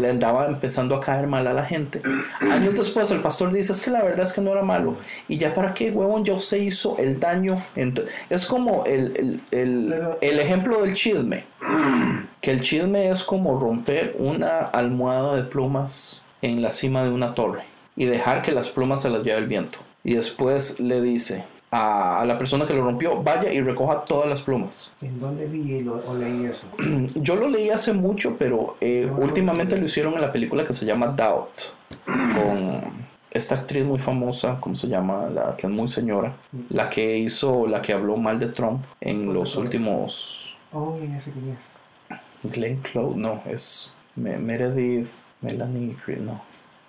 Le andaba empezando a caer mal a la gente. Años después el pastor dice, es que la verdad es que no era malo. Y ya para qué, huevón, ya usted hizo el daño. Es como el, el, el- el ejemplo del chisme. Que el chisme es como romper una almohada de plumas en la cima de una torre y dejar que las plumas se las lleve el viento. Y después le dice a, a la persona que lo rompió, vaya y recoja todas las plumas. ¿En dónde vi lo- o leí eso? Yo lo leí hace mucho, pero eh, últimamente lo hicieron en la película que se llama Doubt, con esta actriz muy famosa, ¿cómo se llama? La que es muy señora, la que hizo, la que habló mal de Trump en los últimos... Oh, ya sé quién es. Glenn Close, no, es Me- Meredith, Melanie, no.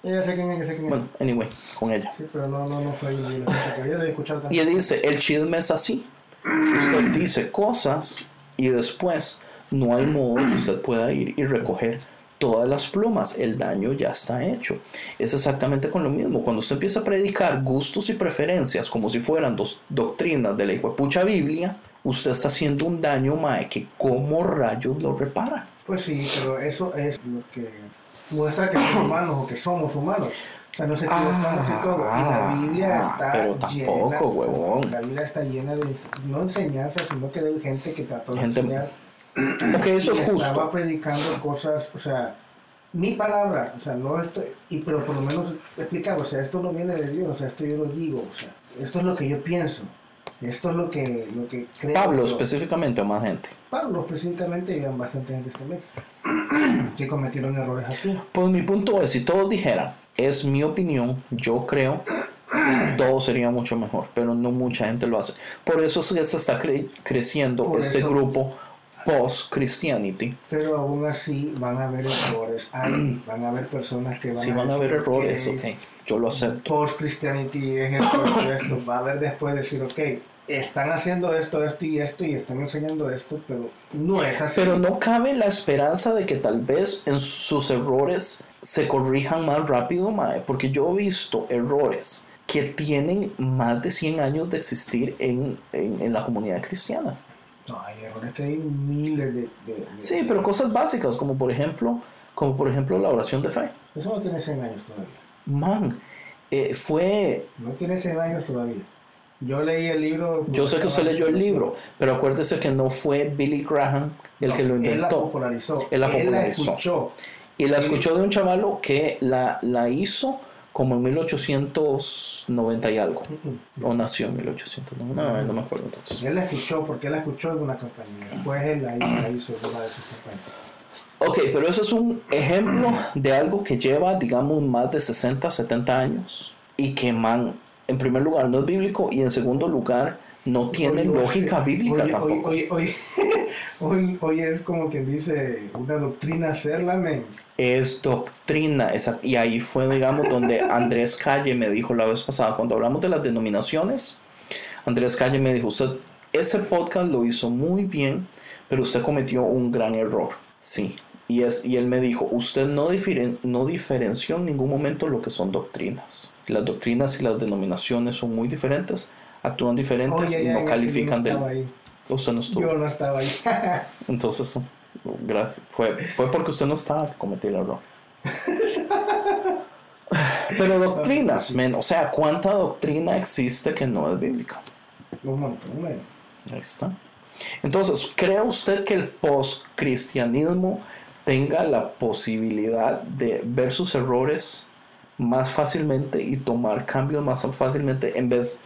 Ya sé quién es, ya sé quién es. Bueno, anyway, con ella. Sí, pero no, no, no fue ahí yo Y él dice, el chisme es así. Usted dice cosas y después no hay modo que usted pueda ir y recoger todas las plumas. El daño ya está hecho. Es exactamente con lo mismo. Cuando usted empieza a predicar gustos y preferencias como si fueran dos doctrinas de la hijuepucha Biblia, usted está haciendo un daño, mae, que como rayos lo repara. Pues sí, pero eso es lo que muestra que somos humanos o que somos humanos. O sea, nos equivocamos y todo. Y la Biblia Ah, está pero tampoco, llena, huevón. La Biblia está llena de, no enseñanzas, sino que de gente que trató de Gente- enseñar. Ok, eso y es Estaba justo. predicando cosas, o sea, mi palabra, o sea, no estoy, y pero por lo menos explicar, o sea, esto no viene de Dios, o sea, esto yo lo digo, o sea, esto es lo que yo pienso, esto es lo que, lo que creo. Pablo yo. específicamente o más gente. Pablo específicamente y bastante gente también, que cometieron errores así. Pues mi punto es, si todos dijeran, es mi opinión, yo creo, todo sería mucho mejor, pero no mucha gente lo hace. Por eso es que se está cre- creciendo Por este eso- grupo post-Christianity. Pero aún así van a haber errores ahí, van a haber personas que van Sí a van a haber errores, ok, yo lo acepto. Post-Christianity es esto, esto. Va a haber después decir, ok, están haciendo esto, esto y esto y están enseñando esto, pero no es así. Pero no cabe la esperanza de que tal vez en sus errores se corrijan más rápido, mae, porque yo he visto errores que tienen más de 100 años de existir en, en, en la comunidad cristiana. No, hay errores que hay miles de... de- de- Sí, pero cosas básicas, como por ejemplo, como por ejemplo la oración de fe. Eso no tiene 100 años todavía. Man, eh, fue... No tiene 100 años todavía. Yo leí el libro... Yo sé que usted leyó el libro, pero acuérdese que no fue Billy Graham el que lo Él la inventó. popularizó. Él la popularizó. escuchó. Y la escuchó de un chavalo que la, la hizo como en 1890 y algo. O nació en 1890. No, no me acuerdo entonces. Él la escuchó porque él la escuchó en una campaña. Después él la hizo, la hizo en una de sus campañas. Ok, pero eso es un ejemplo de algo que lleva, digamos, más de 60, 70 años. Y que, man, en primer lugar no es bíblico y en segundo lugar no tiene Hoy- lógica bíblica hoy- tampoco. Hoy, hoy, hoy, hoy- hoy es como quien dice una doctrina hacerla, men. Es doctrina. esa- y ahí fue, digamos, donde Andrés Calle me dijo la vez pasada, cuando hablamos de las denominaciones, Andrés Calle me dijo, usted, ese podcast lo hizo muy bien, pero usted cometió un gran error. Sí. Y, es, y él me dijo, usted no, diferen- no diferenció en ningún momento lo que son doctrinas. Las doctrinas y las denominaciones son muy diferentes, actúan diferentes y ya, no ya, califican del... no estaba ahí. Usted no estuvo. Yo no estaba ahí. Entonces, gracias. Fue, fue porque usted no estaba que cometí el error. Pero doctrinas, men, o sea, ¿cuánta doctrina existe que no es bíblica? Un montón, men. Ahí está. Entonces, ¿cree usted que el post-cristianismo tenga la posibilidad de ver sus errores más fácilmente y tomar cambios más fácilmente en vez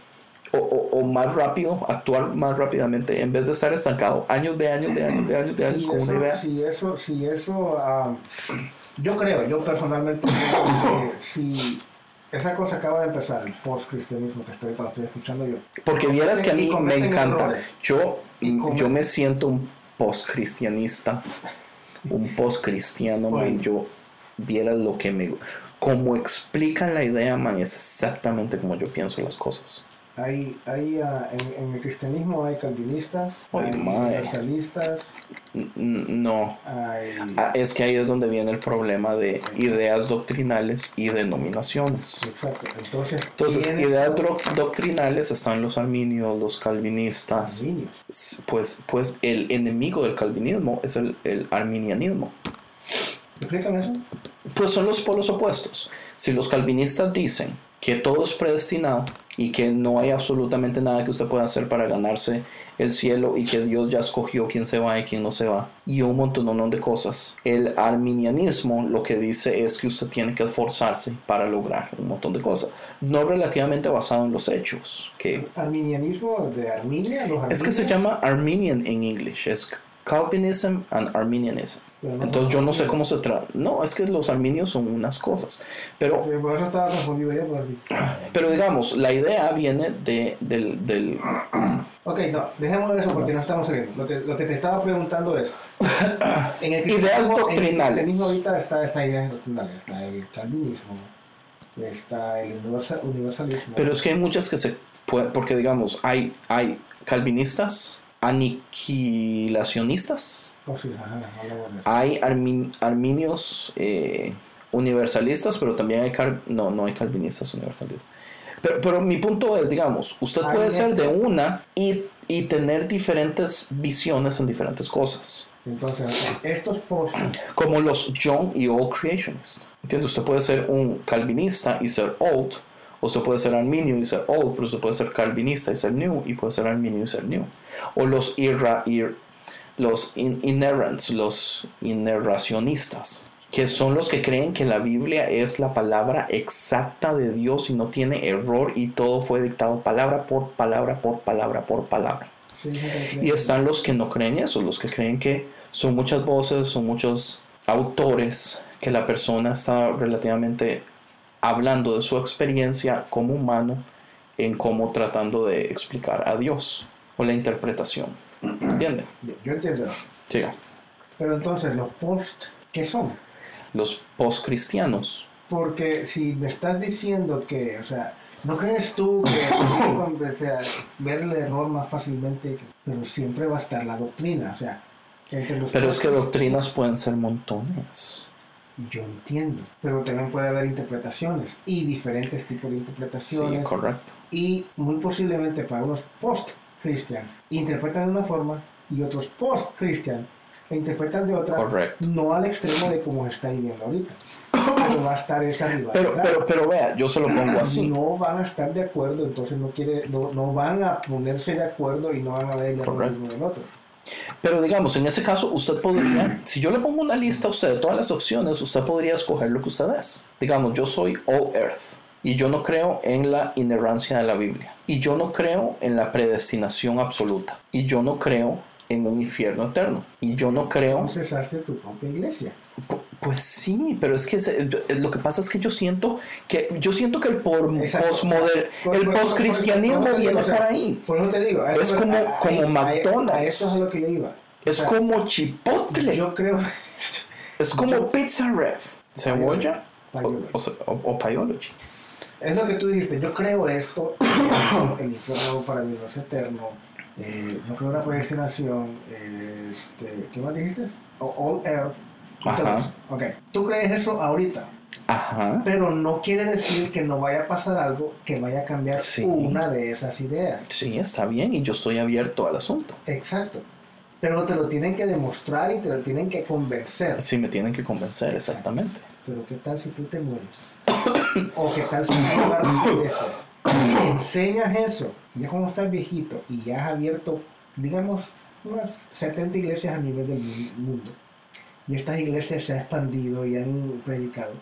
o, o- o más rápido, actuar más rápidamente en vez de estar estancado años de años de años de años de años Si con una idea? si eso, si eso, ah, yo creo, yo personalmente creo que si esa cosa acaba de empezar, el post-cristianismo que estoy, estoy escuchando yo. Porque vieras que a mí me encanta. errores. Yo, yo me siento un post-cristianista, un post-cristiano, man. Oye. Yo vieras lo que me. Como explican la idea, man, es exactamente como yo pienso las cosas. Hay, hay ah, en, en el cristianismo hay calvinistas, hay mae. universalistas, No. hay... Ah, Es que ahí es donde viene el problema de ideas doctrinales y denominaciones. Exacto, entonces... Ideas doctrinales están los arminios, los calvinistas. Arminios. Pues, pues el enemigo del calvinismo es el, el arminianismo. ¿Explícame eso? Pues son los polos opuestos. Si los calvinistas dicen que todo es predestinado y que no hay absolutamente nada que usted pueda hacer para ganarse el cielo y que Dios ya escogió quién se va y quién no se va. Y un montón de cosas. El arminianismo lo que dice es que usted tiene que esforzarse para lograr un montón de cosas, no relativamente basado en los hechos, que Arminianismo de Arminia, los es que se llama Arminian en inglés, es Calvinism and Arminianism. Entonces yo no sé cómo se trata. No, es que los arminios son unas cosas. Pero, Por eso estaba confundido yo. Por pero digamos, la idea viene de, del, del... Ok, no, dejemos eso porque no estamos saliendo. Lo que, lo que te estaba preguntando es... En el Ideas doctrinales. En el cristianismo ahorita está esta idea doctrinales. Está el calvinismo, está el universal- universalismo. Pero es que hay muchas que se pueden... Porque digamos, hay, hay calvinistas, aniquilacionistas, Oh, sí, hay armin- arminios eh, universalistas, pero también hay... cal- no, no hay calvinistas universalistas. Pero, pero mi punto es, digamos, usted puede ser de una y, y tener diferentes visiones en diferentes cosas. Entonces, estos posts... como los young y old creationists. ¿Entiende? Usted puede ser un calvinista y ser old, o usted puede ser arminio y ser old, pero usted puede ser calvinista y ser new, y puede ser arminio y ser new. O los irra, ir- los in- inerrants, los inerracionistas. que son los que creen que la Biblia es la palabra exacta de Dios y no tiene error y todo fue dictado palabra por palabra por palabra por palabra. Sí, sí, sí, sí. Y están los que no creen eso, los que creen que son muchas voces, son muchos autores, que la persona está relativamente hablando de su experiencia como humano en cómo tratando de explicar a Dios o la interpretación. ¿Entiende? Yo- entiendo. Siga. Pero entonces, los post, ¿qué son? Los post-cristianos. Porque si me estás diciendo que, o sea, ¿no crees tú que o sea, ver el error más fácilmente? Pero siempre va a estar la doctrina, o sea, entre los Pero es que post- doctrinas pueden ser montones. Yo entiendo, pero también puede haber interpretaciones y diferentes tipos de Sí, interpretaciones. correcto. y muy posiblemente para unos post-christians interpretan de una forma y otros post-christian la interpretan de otra, Correcto. no al extremo de como se está viviendo ahorita. Pero va a estar esa rivalidad. Pero, pero, pero vea, yo se lo pongo así. No van a estar de acuerdo, entonces no quiere, no, no van a ponerse de acuerdo y no van a ver el uno del otro. Pero digamos, en ese caso, usted podría, si yo le pongo una lista a usted de todas las opciones, usted podría escoger lo que usted es. Digamos, yo soy All Earth y yo no creo en la inerrancia de la Biblia. Y yo no creo en la predestinación absoluta. Y yo no creo en un infierno eterno. Y yo no creo... Entonces tu propia iglesia. Pu- Pues sí, pero es que se- lo que pasa es que yo siento que yo siento que el Por- el por- viene o sea, por ahí. Por eso te digo, eso Es como- a- a- como a- McDonald's. A eso es a lo que yo iba. Es O sea, como chipotle. Yo creo. Es como pizza ref. Cebolla o, Paiology. o, se- o- o paiology. Es lo que tú dijiste, yo creo esto, el infierno para mí no es eterno, eh, no creo en la predestinación, este, ¿qué más dijiste? All Earth. eso. Ok, tú crees eso ahorita, Ajá. pero no quiere decir que no vaya a pasar algo que vaya a cambiar Sí. una de esas ideas. Sí, está bien y yo estoy abierto al asunto. Exacto. Pero te lo tienen que demostrar y te lo tienen que convencer. Sí, me tienen que convencer, exactamente. Pero ¿qué tal si tú te mueres? ¿O qué tal si tú y enseñas eso? Ya como estás viejito y ya has abierto, digamos, unas 70 iglesias a nivel del mu- mundo. Y estas iglesias se han expandido y han predicado.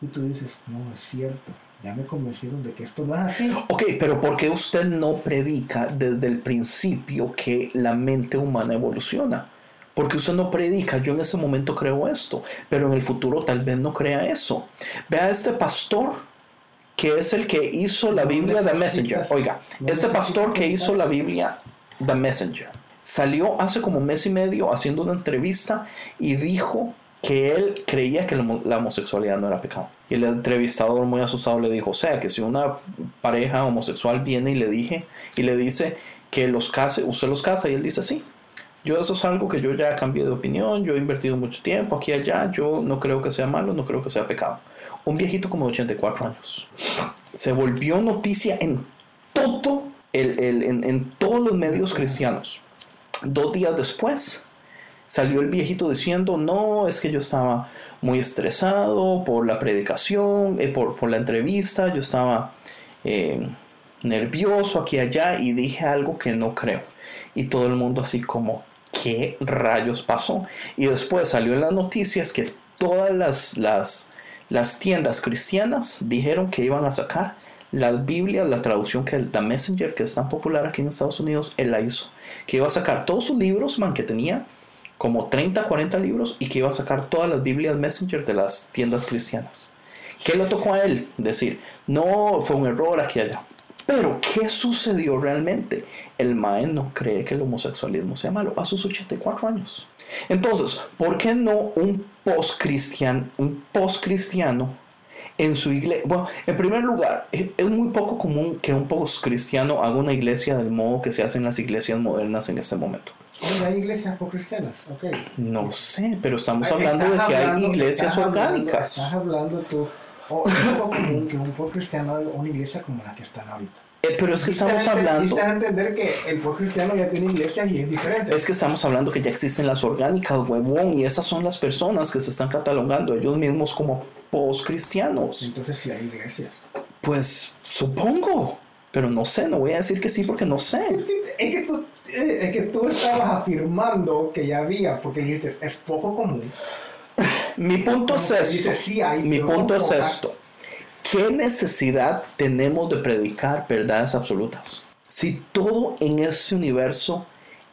Y tú dices, no, es cierto. Ya me convencieron de que esto no es así. Ok, pero ¿por qué usted no predica desde el principio que la mente humana evoluciona? Porque usted no predica, yo en ese momento creo esto, pero en el futuro tal vez no crea eso. Vea este pastor que es el que hizo la No Biblia The necesitas- Messenger. Oiga, no este pastor que hizo la Biblia The Messenger salió hace como un mes y medio haciendo una entrevista y dijo que él creía que la homo- la homosexualidad no era pecado. Y el entrevistador muy asustado le dijo, o sea, que si una pareja homosexual viene y le dije y le dice que los case, usted los casa y él dice sí. Yo eso es algo que yo ya cambié de opinión, yo he invertido mucho tiempo aquí y allá, yo no creo que sea malo, no creo que sea pecado. Un viejito como de 84 años. Se volvió noticia en todo el, el- en, en todos los medios cristianos. Dos días después salió el viejito diciendo, no, es que yo estaba muy estresado por la predicación, eh, por, por la entrevista, yo estaba eh, nervioso aquí y allá y dije algo que no creo. Y todo el mundo así como, ¿qué rayos pasó? Y después salió en las noticias que todas las, las, las tiendas cristianas dijeron que iban a sacar las Biblias, la traducción que el The Messenger, que es tan popular aquí en Estados Unidos, él la hizo. Que iba a sacar todos sus libros, man, que tenía como 30, 40 libros y que iba a sacar todas las Biblias Messenger de las tiendas cristianas. ¿Qué le tocó a él? Decir, no, fue un error aquí y allá. Pero, ¿qué sucedió realmente? El Mae no cree que el homosexualismo sea malo a sus 84 años. Entonces, ¿por qué no un post-cristiano, un post-cristiano en su iglesia? Bueno, en primer lugar, es muy poco común que un post-cristiano haga una iglesia del modo que se hacen las iglesias modernas en este momento. Hay iglesias por cristianas, ok. No sé, pero estamos hablando de que hay hablando- iglesias estás hablando- orgánicas. Estás hablando tú. O es poco común que un pueblo cristiano haga una iglesia como la que están ahorita. Eh, pero es que estamos hablando... a entender que el pueblo cristiano ya tiene iglesias y es diferente. Es que estamos hablando que ya existen las orgánicas, huevón, y esas son las personas que se están catalogando ellos mismos como post-cristianos. Entonces sí hay iglesias. Pues supongo, pero no sé, no voy a decir que sí porque no sé. Es que tú, eh, es que tú estabas afirmando que ya había, porque dijiste, es poco común Mi punto es esto. dice, sí hay, Mi punto es esto. ¿Qué necesidad tenemos de predicar verdades absolutas? Si todo en este universo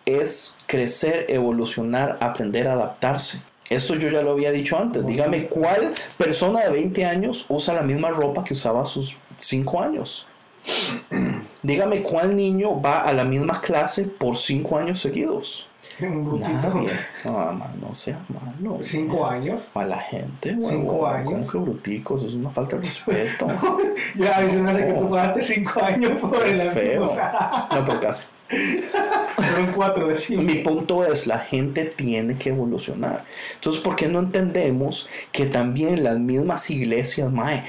es crecer, evolucionar, aprender a adaptarse. Esto yo ya lo había dicho antes. Dígame, ¿cuál persona de 20 años usa la misma ropa que usaba a sus 5 años? Dígame, ¿cuál niño va a la misma clase por 5 años seguidos? Un. Nadie. No, mamá, no sea malo. Cinco años. A la gente, Cinco huevón, años. ¿Cómo que bruticos? Eso es una falta de respeto. Ya, a mí se me hace que tú No. pagaste cinco años por el feo. No, pero casi. Mi punto es, la gente tiene que evolucionar. Entonces, ¿por qué no entendemos que también las mismas iglesias, mae,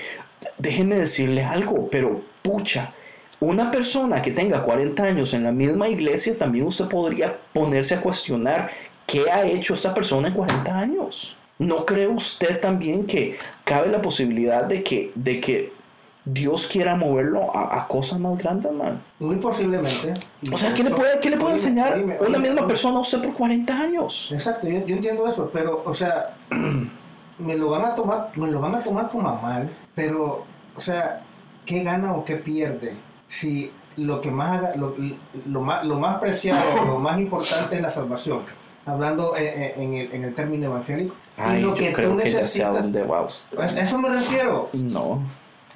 déjenme decirle algo, pero pucha, una persona que tenga 40 años en la misma iglesia, también usted podría ponerse a cuestionar qué ha hecho esta persona en 40 años. ¿No cree usted también que cabe la posibilidad de que, de que Dios quiera moverlo a, a cosas más grandes, man? Muy posiblemente. O sea, ¿qué le puede, qué le puede enseñar oíme, una oíme, misma persona a usted por 40 años? Exacto, yo, yo entiendo eso, pero, o sea, me lo van a tomar, me lo van a tomar como a mal, pero, o sea, ¿qué gana o qué pierde si lo que más haga- lo, lo más, lo más preciado, lo más importante es la salvación? Hablando en, en- en el, en el término evangélico. Y Ay, lo yo que tú creo que ya sé a dónde va usted. A eso me refiero. No.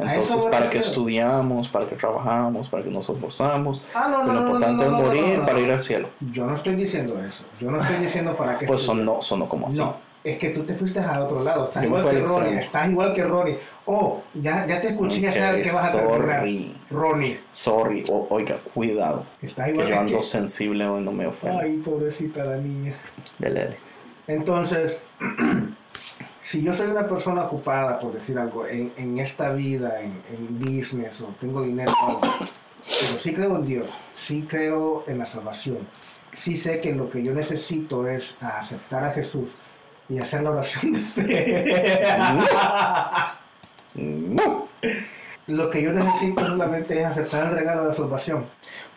Entonces, ¿para qué estudiamos? ¿Para qué trabajamos? ¿Para qué nos esforzamos? Ah, no, no, lo no, no, importante es morir para ir al cielo. Yo no estoy diciendo eso. Yo no estoy diciendo para qué. Pues sonó, sonó como así. No, es que tú te fuiste a otro lado. Estás igual que al Ronnie. Estás igual que Ronnie. Oh, ya, ya te escuché, ya Ok, sabes que vas a terminar. Ronnie. Sorry. O- oiga, cuidado. Estás Que igual yo ando que... sensible hoy, no me ofenda. Ay, pobrecita la niña. Dele, dele. Entonces, si yo soy una persona ocupada, por decir algo, en, en esta vida, en, en business, o tengo dinero, pero sí creo en Dios, sí creo en la salvación, sí sé que lo que yo necesito es aceptar a Jesús y hacer la oración de fe. No. Lo que yo necesito solamente es aceptar el regalo de la salvación.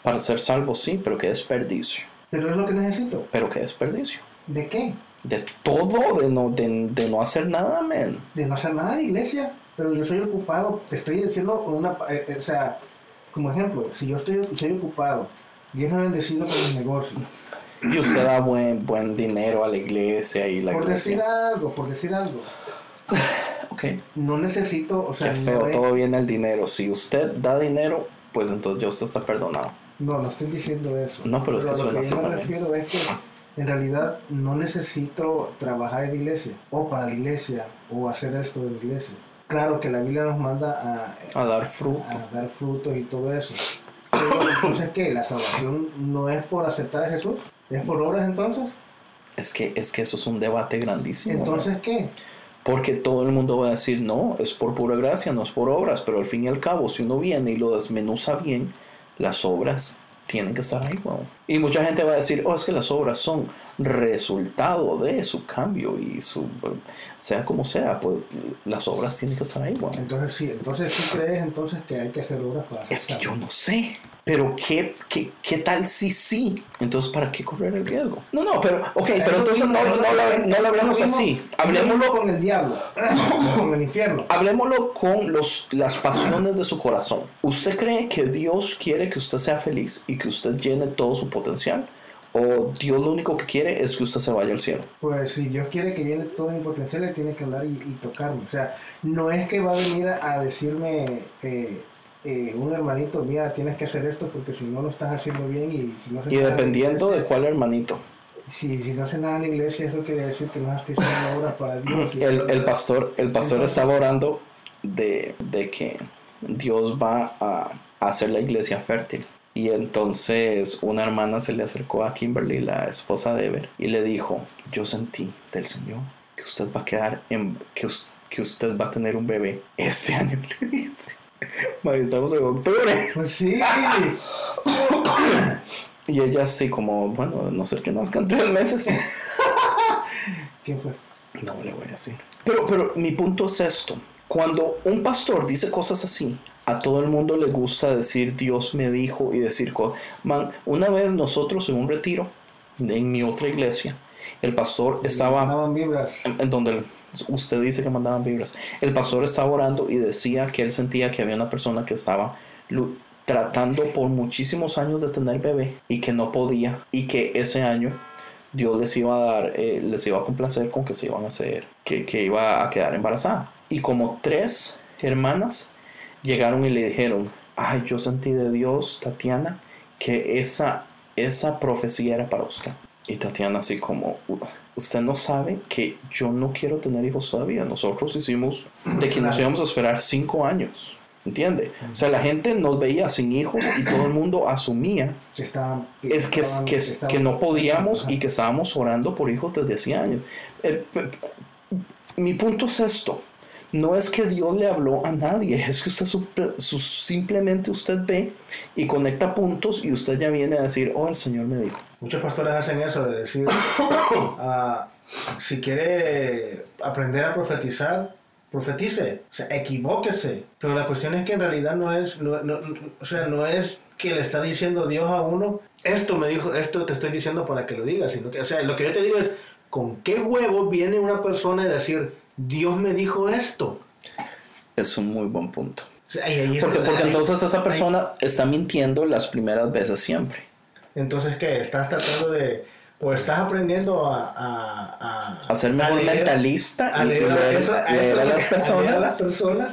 Para ser salvo, sí, pero qué desperdicio. Pero es lo que necesito. Pero qué desperdicio. ¿De qué? De todo, de no, de, de no hacer nada, men. De no hacer nada en la iglesia. Pero yo soy ocupado. Te estoy diciendo una... eh, eh, o sea, como ejemplo, si yo estoy, soy ocupado, Dios me ha bendecido con mis negocios. Y usted da buen, buen dinero a la iglesia y la Por decir iglesia. algo, por decir algo. Ok. No necesito, o sea, Qué no, feo, es- todo viene el dinero. Si usted da dinero, pues entonces ya usted está perdonado. no, no estoy diciendo eso. No, pero es que suena que así yo me refiero es que en realidad no necesito trabajar en la iglesia, o para la iglesia, o hacer esto de la iglesia. Claro que la Biblia nos manda a, A dar fruto. a dar frutos y todo eso. Pero entonces, ¿qué? ¿La salvación no es por aceptar a Jesús? ¿Es por obras entonces? Es que, es que eso es un debate grandísimo. Entonces, ¿qué? Porque todo el mundo va a decir, no, es por pura gracia, no es por obras. Pero al fin y al cabo, si uno viene y lo desmenuza bien, las obras tienen que estar ahí, weón. Y mucha gente va a decir, oh, es que las obras son resultado de su cambio y su, sea como sea, pues las obras tienen que estar ahí, weón. Entonces, sí, entonces tú crees entonces que hay que hacer obras para Es que yo no sé. Pero ¿qué, qué, qué tal si sí? Entonces, ¿para qué correr el riesgo? No, no, pero, ok, pero lo entonces mismo, no, no, lo- no lo hablemos mismo- así. Hablemoslo con el diablo, con el infierno. Hablemoslo con los, las pasiones de su corazón. ¿Usted cree que Dios quiere que usted sea feliz y que usted llene todo su potencial? ¿O Dios lo único que quiere es que usted se vaya al cielo? Pues si Dios quiere que llene todo mi potencial, le tiene que hablar y, y tocarme. O sea, no es que va a venir a, a decirme eh, eh, un hermanito, mira, tienes que hacer esto porque si no lo estás haciendo bien y no Y dependiendo de cuál hermanito. Si, si no haces nada en iglesia, eso quiere decir que no estoy haciendo obras para Dios. El, el pastor, el pastor Entonces- estaba orando de, de que Dios va a hacer la iglesia fértil. Y entonces una hermana se le acercó a Kimberly, la esposa de Ever, y le dijo, yo sentí del Señor que usted va a quedar en, que, que usted va a tener un bebé este año, le dice. Estamos en octubre. Pues sí, Y ella así como, bueno, de no ser que nazcan tres meses. ¿quién fue? No le voy a decir. Pero, pero mi punto es esto. Cuando un pastor dice cosas así, a todo el mundo le gusta decir Dios me dijo y decir. Man, una vez nosotros en un retiro en mi otra iglesia, el pastor estaba en, donde Usted dice que mandaban vibras. El pastor estaba orando y decía que él sentía que había una persona que estaba tratando por muchísimos años de tener bebé y que no podía y que ese año Dios les iba a dar, eh, les iba a complacer con que se iban a hacer, que, que iba a quedar embarazada. Y como tres hermanas llegaron y le dijeron, ay, yo sentí de Dios, Tatiana, que esa, esa profecía era para usted. Y Tatiana así como, "U- usted no sabe que yo no quiero tener hijos todavía. Nosotros hicimos de que nos íbamos a esperar cinco años. ¿Entiende? O sea, la gente nos veía sin hijos y todo el mundo asumía Que estaban- es que, estaban- que, estaban- que no podíamos y que estábamos orando por hijos desde hace años. Eh, mi punto es esto. No es que Dios le habló a nadie, es que usted suple- su- simplemente usted ve y conecta puntos y usted ya viene a decir, oh, el Señor me dijo. Muchos pastores hacen eso de decir, ah, si quiere aprender a profetizar, profetice, o sea, equivóquese. Pero la cuestión es que en realidad no es, no- no- o sea, no es que le está diciendo Dios a uno, esto me dijo, esto te estoy diciendo para que lo digas, sino que, o sea, lo que yo te digo es, ¿con qué huevo viene una persona a decir, Dios me dijo esto? Es un muy buen punto. Ahí Porque, donde- porque ahí- entonces esa persona está mintiendo las primeras veces siempre. Entonces, ¿qué? Estás tratando de, o estás aprendiendo a... A, a, A ser mejor leer- mentalista a y leer, a- leer, eso- a leer eso a es las que- a las personas. personas,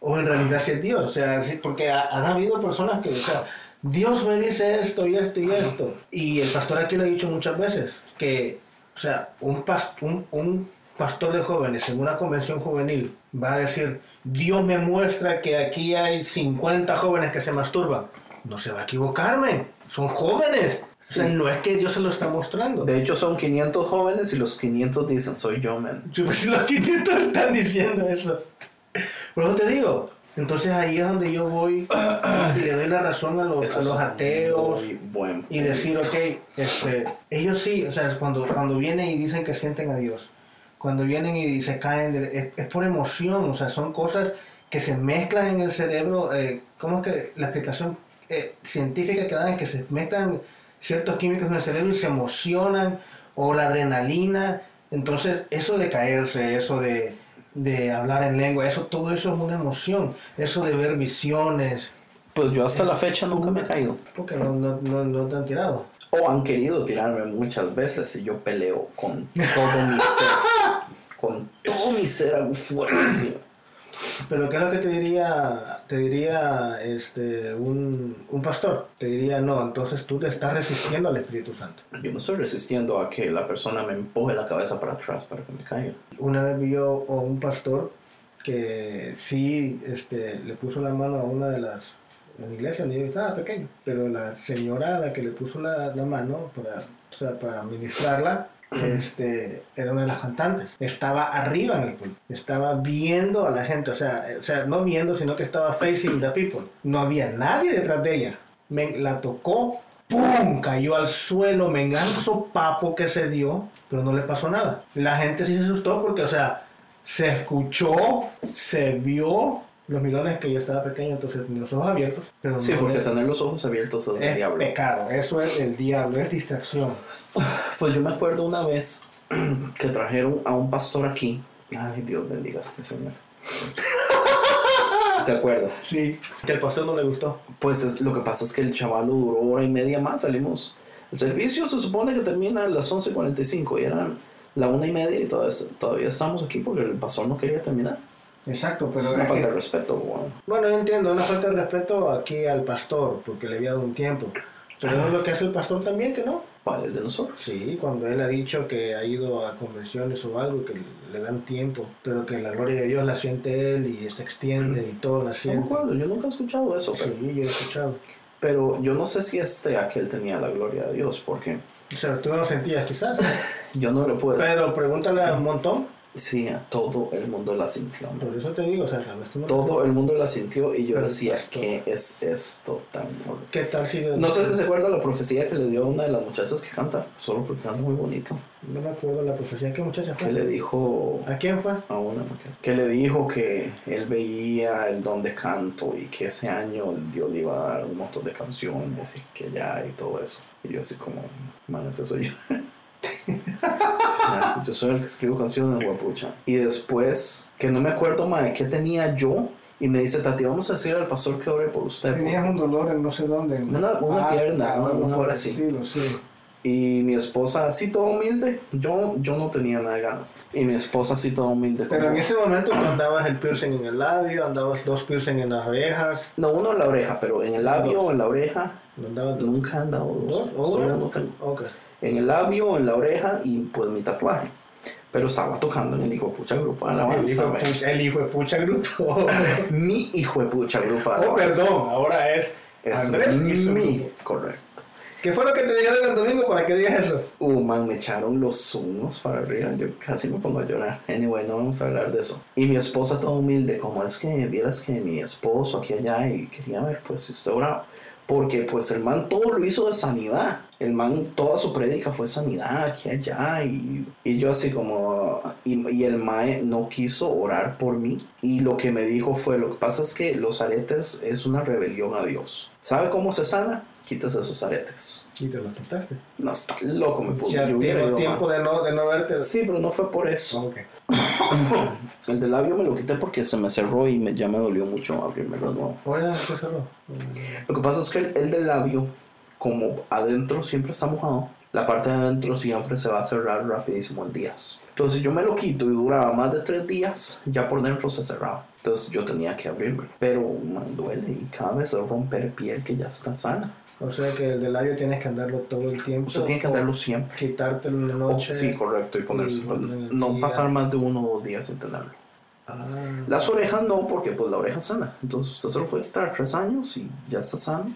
o en realidad si es Dios, o sea, sí, porque ha- han habido personas que, o sea, Dios me dice esto y esto y esto, y el pastor aquí lo ha dicho muchas veces, que, o sea, un, pas- un, un pastor de jóvenes en una convención juvenil va a decir, Dios me muestra que aquí hay 50 jóvenes que se masturban, no se va a equivocarme, son jóvenes, o sea, no es que Dios se lo está mostrando. De hecho, son 500 jóvenes y los 500 dicen, soy yo, man. Pues los 500 están diciendo eso. Por eso te digo. Entonces ahí es donde yo voy y le doy la razón a los, a ateos y decir, ok, este, ellos sí, o sea, cuando, cuando vienen y dicen que sienten a Dios, cuando vienen y se caen, de- es, es por emoción, o sea, son cosas que se mezclan en el cerebro. eh, ¿Cómo es que la explicación eh, científica que dan es que se mezclan ciertos químicos en el cerebro y se emocionan, o la adrenalina? Entonces, eso de caerse, eso de, de hablar en lengua, eso, todo eso es una emoción. Eso de ver visiones, Pues yo hasta la fecha nunca me he caído. porque no, no, no, no te han tirado. O han querido tirarme muchas veces y yo peleo con todo mi ser. Con todo mi ser hago fuerza así. Pero ¿qué es lo que te diría, te diría este, un, un pastor? Te diría, no, entonces tú te estás resistiendo al Espíritu Santo. Yo me estoy resistiendo a que la persona me empuje la cabeza para atrás para que me caiga. Una vez vi yo a un pastor que sí este, le puso la mano a una de las en la iglesia donde yo estaba pequeño, pero la señora a la que le puso la, la mano para, o sea, para ministrarla este, era una de las cantantes. Estaba arriba en el púlpito, estaba viendo a la gente, o sea, eh, o sea, no viendo, sino que estaba facing the people. No había nadie detrás de ella. Me, la tocó, ¡pum! Cayó al suelo, me enganzó papo que se dio, pero no le pasó nada. La gente sí se asustó porque, o sea, se escuchó, se vio los millones que yo estaba pequeño, entonces tenía los ojos abiertos. Pero Sí, no porque tener los ojos abiertos es el es diablo. pecado, eso es el diablo, es distracción. Pues yo me acuerdo una vez que trajeron a un pastor aquí. Ay, Dios bendiga a este señor. ¿Se acuerda? Sí, que al pastor no le gustó. Pues es, lo que pasa es que el chaval duró hora y media más, salimos. El servicio se supone que termina a las 11.45 y eran la una y media y todavía, todavía estamos aquí porque el pastor no quería terminar. Exacto, pero es una falta que- de respeto, bueno. bueno, yo entiendo, una falta de respeto aquí al pastor, porque le había dado un tiempo. Pero no es lo que hace el pastor también, que no. Para el de nosotros. Sí, cuando él ha dicho que ha ido a convenciones o algo, que le dan tiempo, pero que la gloria de Dios la siente él y se extiende y todo la No siente. acuerdo, yo nunca he escuchado eso, Sí, pero, yo he escuchado. pero yo no sé si este aquel tenía la gloria de Dios, porque O sea, tú no lo sentías quizás. yo no le puedo Pero pregúntale a un montón. Sí, todo el mundo la sintió. Por eso te digo, o sea, no Todo el mundo la sintió y yo Pero decía. ¿qué es esto tan horrible? ¿Qué tal si... No sé si se acuerda la profecía que le dio a una de las muchachas que canta, solo porque canta muy bonito. No me acuerdo la profecía. ¿Qué muchacha Que fue? le dijo ¿A quién fue? a una muchacha, que le dijo que él veía el don de canto y que ese año Dios le iba a dar un montón de canciones y que ya y todo eso. Y yo así como, man, ese soy yo. Yo soy el que escribo canciones, guapucha. Y después, que no me acuerdo más de qué tenía yo, y me dice, Tati, vamos a decir al pastor que ore por usted. Tenías un dolor en no sé dónde. en- Una- una pierna, una- una hora así. estilo, sí. Y mi esposa así toda humilde, yo, yo no tenía nada de ganas. Y mi esposa así toda humilde. Pero como- en ese momento tú andabas el piercing en el labio, andabas dos piercing en las orejas, No, uno en la oreja, pero en el labio o en la oreja, andabas nunca han dado dos. dos Solo uno. uno tengo. Ok. En el labio, en la oreja y pues mi tatuaje. Pero estaba tocando en el hijo de pucha grupo de El alabanza. el hijo de pucha grupo. Mi hijo de pucha grupo de oh, perdón, ahora es Es Andrés y su mi, correcto. ¿Qué fue lo que te dijeron el domingo para que digas eso? Uh, man, me echaron los humos para arriba. Yo casi me pongo a llorar. Anyway, no vamos a hablar de eso. Y mi esposa toda humilde, como es que vieras que mi esposo aquí allá y quería ver, pues, si usted oraba. Porque, pues, el man todo lo hizo de sanidad. El man, toda su prédica fue sanidad aquí allá. Y, y yo así como... Y, y el mae no quiso orar por mí. Y lo que me dijo fue, lo que pasa es que los aretes es una rebelión a Dios. ¿Sabe cómo se sana? Quítese esos aretes. Y te lo quitaste. No, está loco, me puso. Yo hubiera ido tiempo más. de no, de no verte. Sí, pero no fue por eso. Ok. El de labio me lo quité porque se me cerró y me, ya me dolió mucho abrirmelo de nuevo. Oye. Lo que pasa es que el, el del labio, como adentro siempre está mojado, la parte de adentro siempre se va a cerrar rapidísimo en días. Entonces yo me lo quito y duraba más de tres días, ya por dentro se cerraba. Entonces yo tenía que abrirme. Pero man, duele y cada vez es romper piel que ya está sana. O sea que el del labio tienes que andarlo todo el tiempo. Usted tiene que andarlo siempre. Quitártelo en la Oh, noche. sí, correcto, y ponérselo. No pasar más de uno o dos días sin tenerlo. Ah. Las orejas no, porque pues la oreja sana. Entonces usted se lo puede quitar tres años y ya está sano.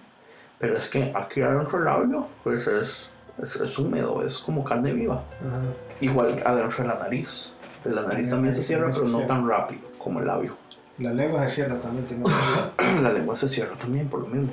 Pero es que aquí adentro del labio, pues es, es, es húmedo, es como carne viva. Ajá. Igual adentro de la nariz. De la nariz la también se cierra, también pero no tan rápido como el labio. La lengua se cierra también. Tiene La lengua se cierra también por lo mismo.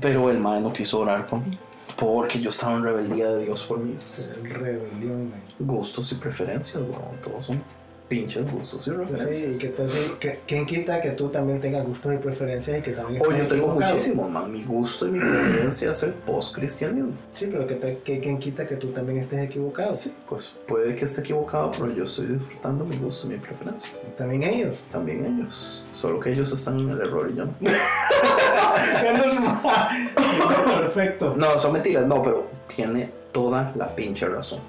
Pero el mae no quiso orar por mí. Porque yo estaba en rebeldía de Dios por mis rebelión. man. gustos y preferencias, weón. Todos son pinches gustos y preferencias. sí, y que vez- que- ¿quién quita que tú también tengas gustos y preferencias y que también Oh, estés yo tengo muchísimo, man. Mi gusto y mi preferencia es el post-cristianismo. Sí, pero que, te- que quién quita que tú también estés equivocado. Sí, pues puede que esté equivocado, pero yo estoy disfrutando mi gusto y mi preferencia. También ellos. También ellos. Solo que ellos están en el error y yo no. Perfecto. No, son mentiras, no, pero tiene toda la pinche razón.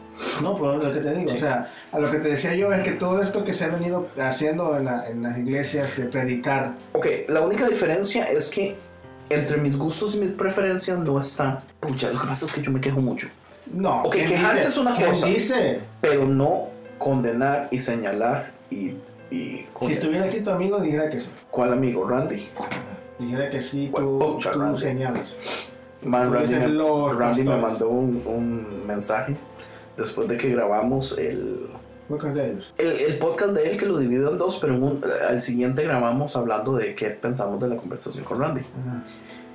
No, pero lo que te digo, Sí. o sea, a lo que te decía yo es que todo esto que se ha venido haciendo en, la- en las iglesias de predicar, Ok, la única diferencia es que entre mis gustos y mis preferencias no está. Pucha, lo que pasa es que yo me quejo mucho. no. Ok, ¿quién quejarse dice? es una ¿Quién cosa. dice? Pero no condenar y señalar y. y Si estuviera aquí tu amigo, dijera que sí. ¿Cuál amigo? Randy. Dijera que sí, Bueno, tú, pucha, tú Randy. señalas. Man, Randy, me, Randy me mandó un, un mensaje después de que grabamos el, el, el podcast de él que lo dividió en dos, pero en un- al siguiente grabamos hablando de qué pensamos de la conversación con Randy. Ajá.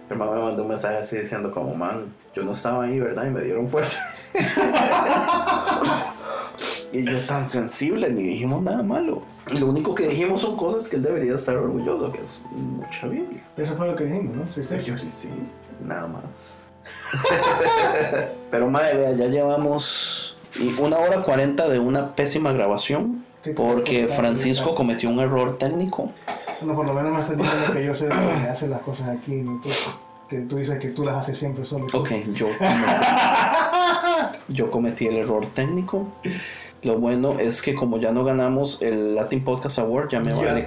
Mi hermano me mandó un mensaje así diciendo como, man, yo no estaba ahí, ¿verdad? Y me dieron fuerte. y yo tan sensible, ni dijimos nada malo. Y lo único que dijimos son cosas que él debería estar orgulloso, que es mucha Biblia. Eso fue lo que dijimos, ¿no? Sí, sí. Yo sí, sí, nada más. Pero madre, vea, ya llevamos una hora cuarenta de una pésima grabación ¿Qué- porque Francisco cometió un error técnico. Bueno, por lo menos me estás diciendo que yo el que hace las cosas aquí, ¿no? Tú, que tú dices que tú las haces siempre solo. Ok, yo cometí, yo cometí el error técnico. Lo bueno es que como ya no ganamos el Latin Podcast Award, ya me vale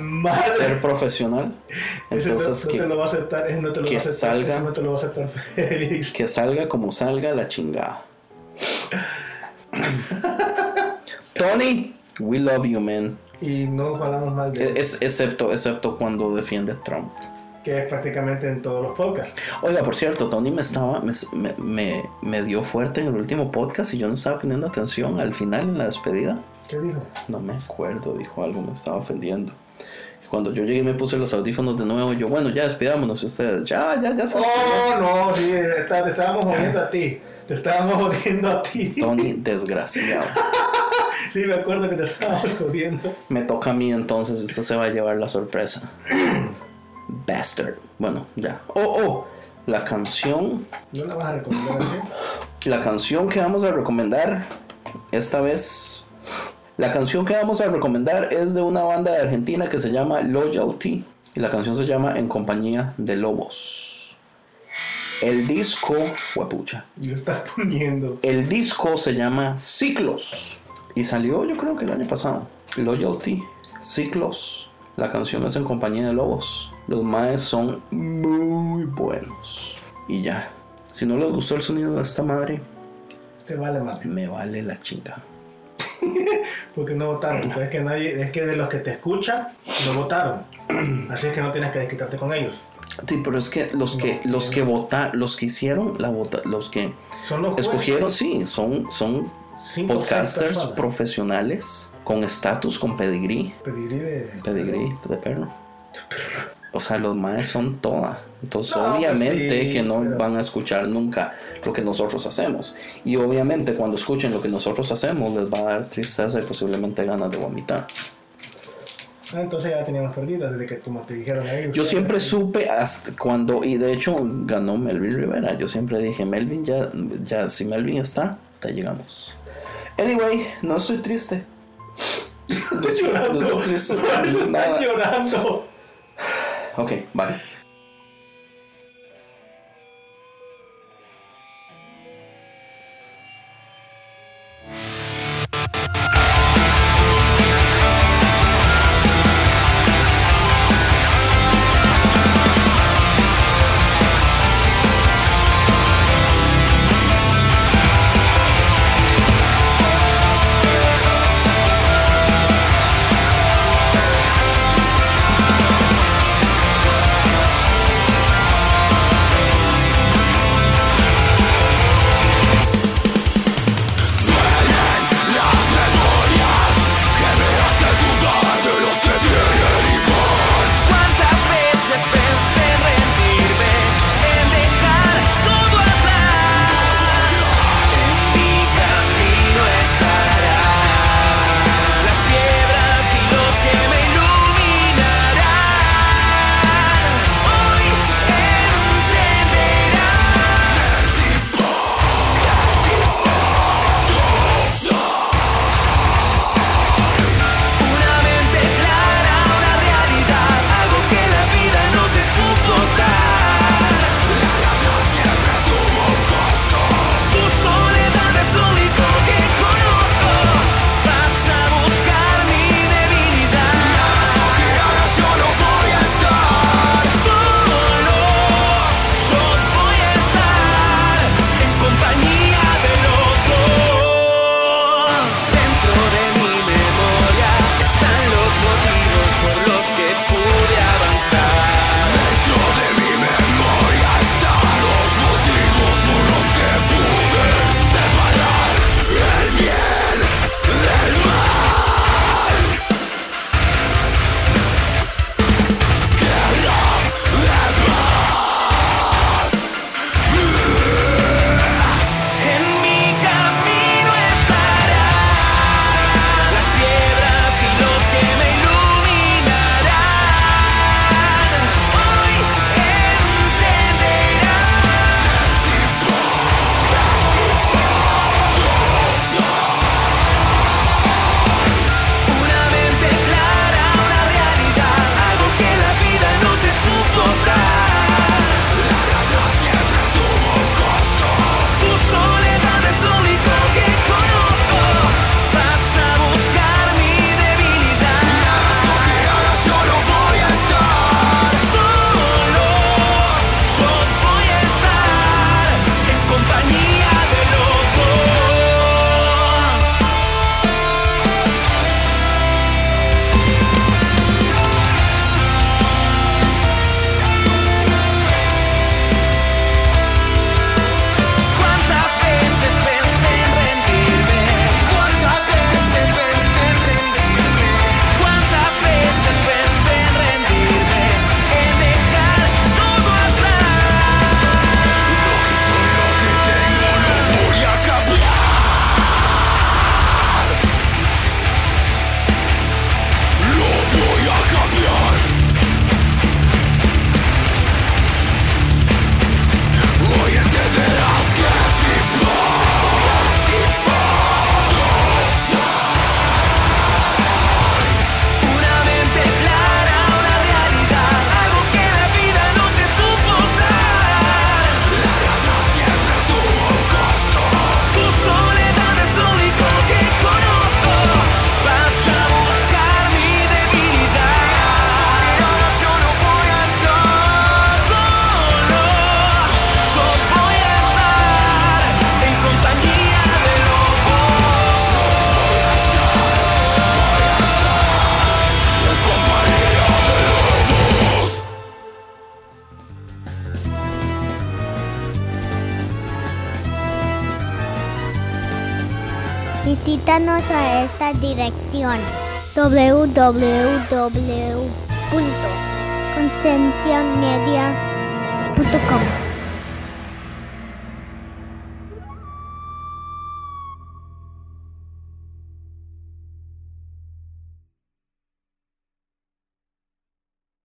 madre. ser profesional. No- Entonces no, que, te lo va a aceptar, ese no te lo que va a aceptar, salga. no te lo va a aceptar Félix. que salga como salga la chingada. Tony, we love you, man. Y no hablamos mal de Es, excepto, excepto cuando defiende a Trump. Que es prácticamente en todos los podcasts. Oiga, por cierto, Tony me estaba me, me- me- dio fuerte en el último podcast y yo no estaba poniendo atención al final en la despedida. ¿Qué dijo? No me acuerdo, dijo algo, me estaba ofendiendo. Y Cuando yo llegué y me puse los audífonos de nuevo, yo, bueno, ya despidámonos ustedes. Ya, ya, ya se Oh, no, sí, está- te estábamos jodiendo a ti. Te estábamos jodiendo a ti. Tony, desgraciado. Sí, me acuerdo que te estábamos jodiendo. Me toca a mí entonces y usted se va a llevar la sorpresa. Bastard. Bueno, ya. Oh, oh. La canción. ¿No la vas a recomendar? La canción que vamos a recomendar esta vez la canción que vamos a recomendar es de una banda de Argentina que se llama Loyalty y la canción se llama En compañía de lobos. El disco, huepucha, Yo estás poniendo. el disco se llama Ciclos y salió yo creo que el año pasado. Loyalty, Ciclos. La canción es en compañía de lobos. Los maes son muy buenos. Y ya. Si no les gustó el sonido de esta madre, Te vale madre. me vale la chinga. Porque no votaron. Es que nadie, es que de los que te escuchan, no votaron. Así es que no tienes que desquitarte con ellos. Sí, pero es que los que los no. que vota, los que hicieron la vota, los que Son los jueces. escogieron, sí, son son podcasters personas. profesionales con estatus, con pedigrí, Pedigrí de. pedigrí de perro. O sea, los maes son toda. Entonces, No, pues obviamente sí, que no pero- van a escuchar nunca lo que nosotros hacemos. Y obviamente cuando escuchen lo que nosotros hacemos les va a dar tristeza y posiblemente ganas de vomitar. Ah, entonces ya teníamos perdidas desde que como te dijeron ahí. Yo siempre supe hasta cuando, y de hecho ganó Melvin Rivera. Yo siempre dije, Melvin ya, ya si Melvin está, hasta llegamos. Anyway, no estoy triste. Estoy llorando. No estoy triste. Estás Nada. llorando. Ok, vale. A esta dirección www.concienciamedia.com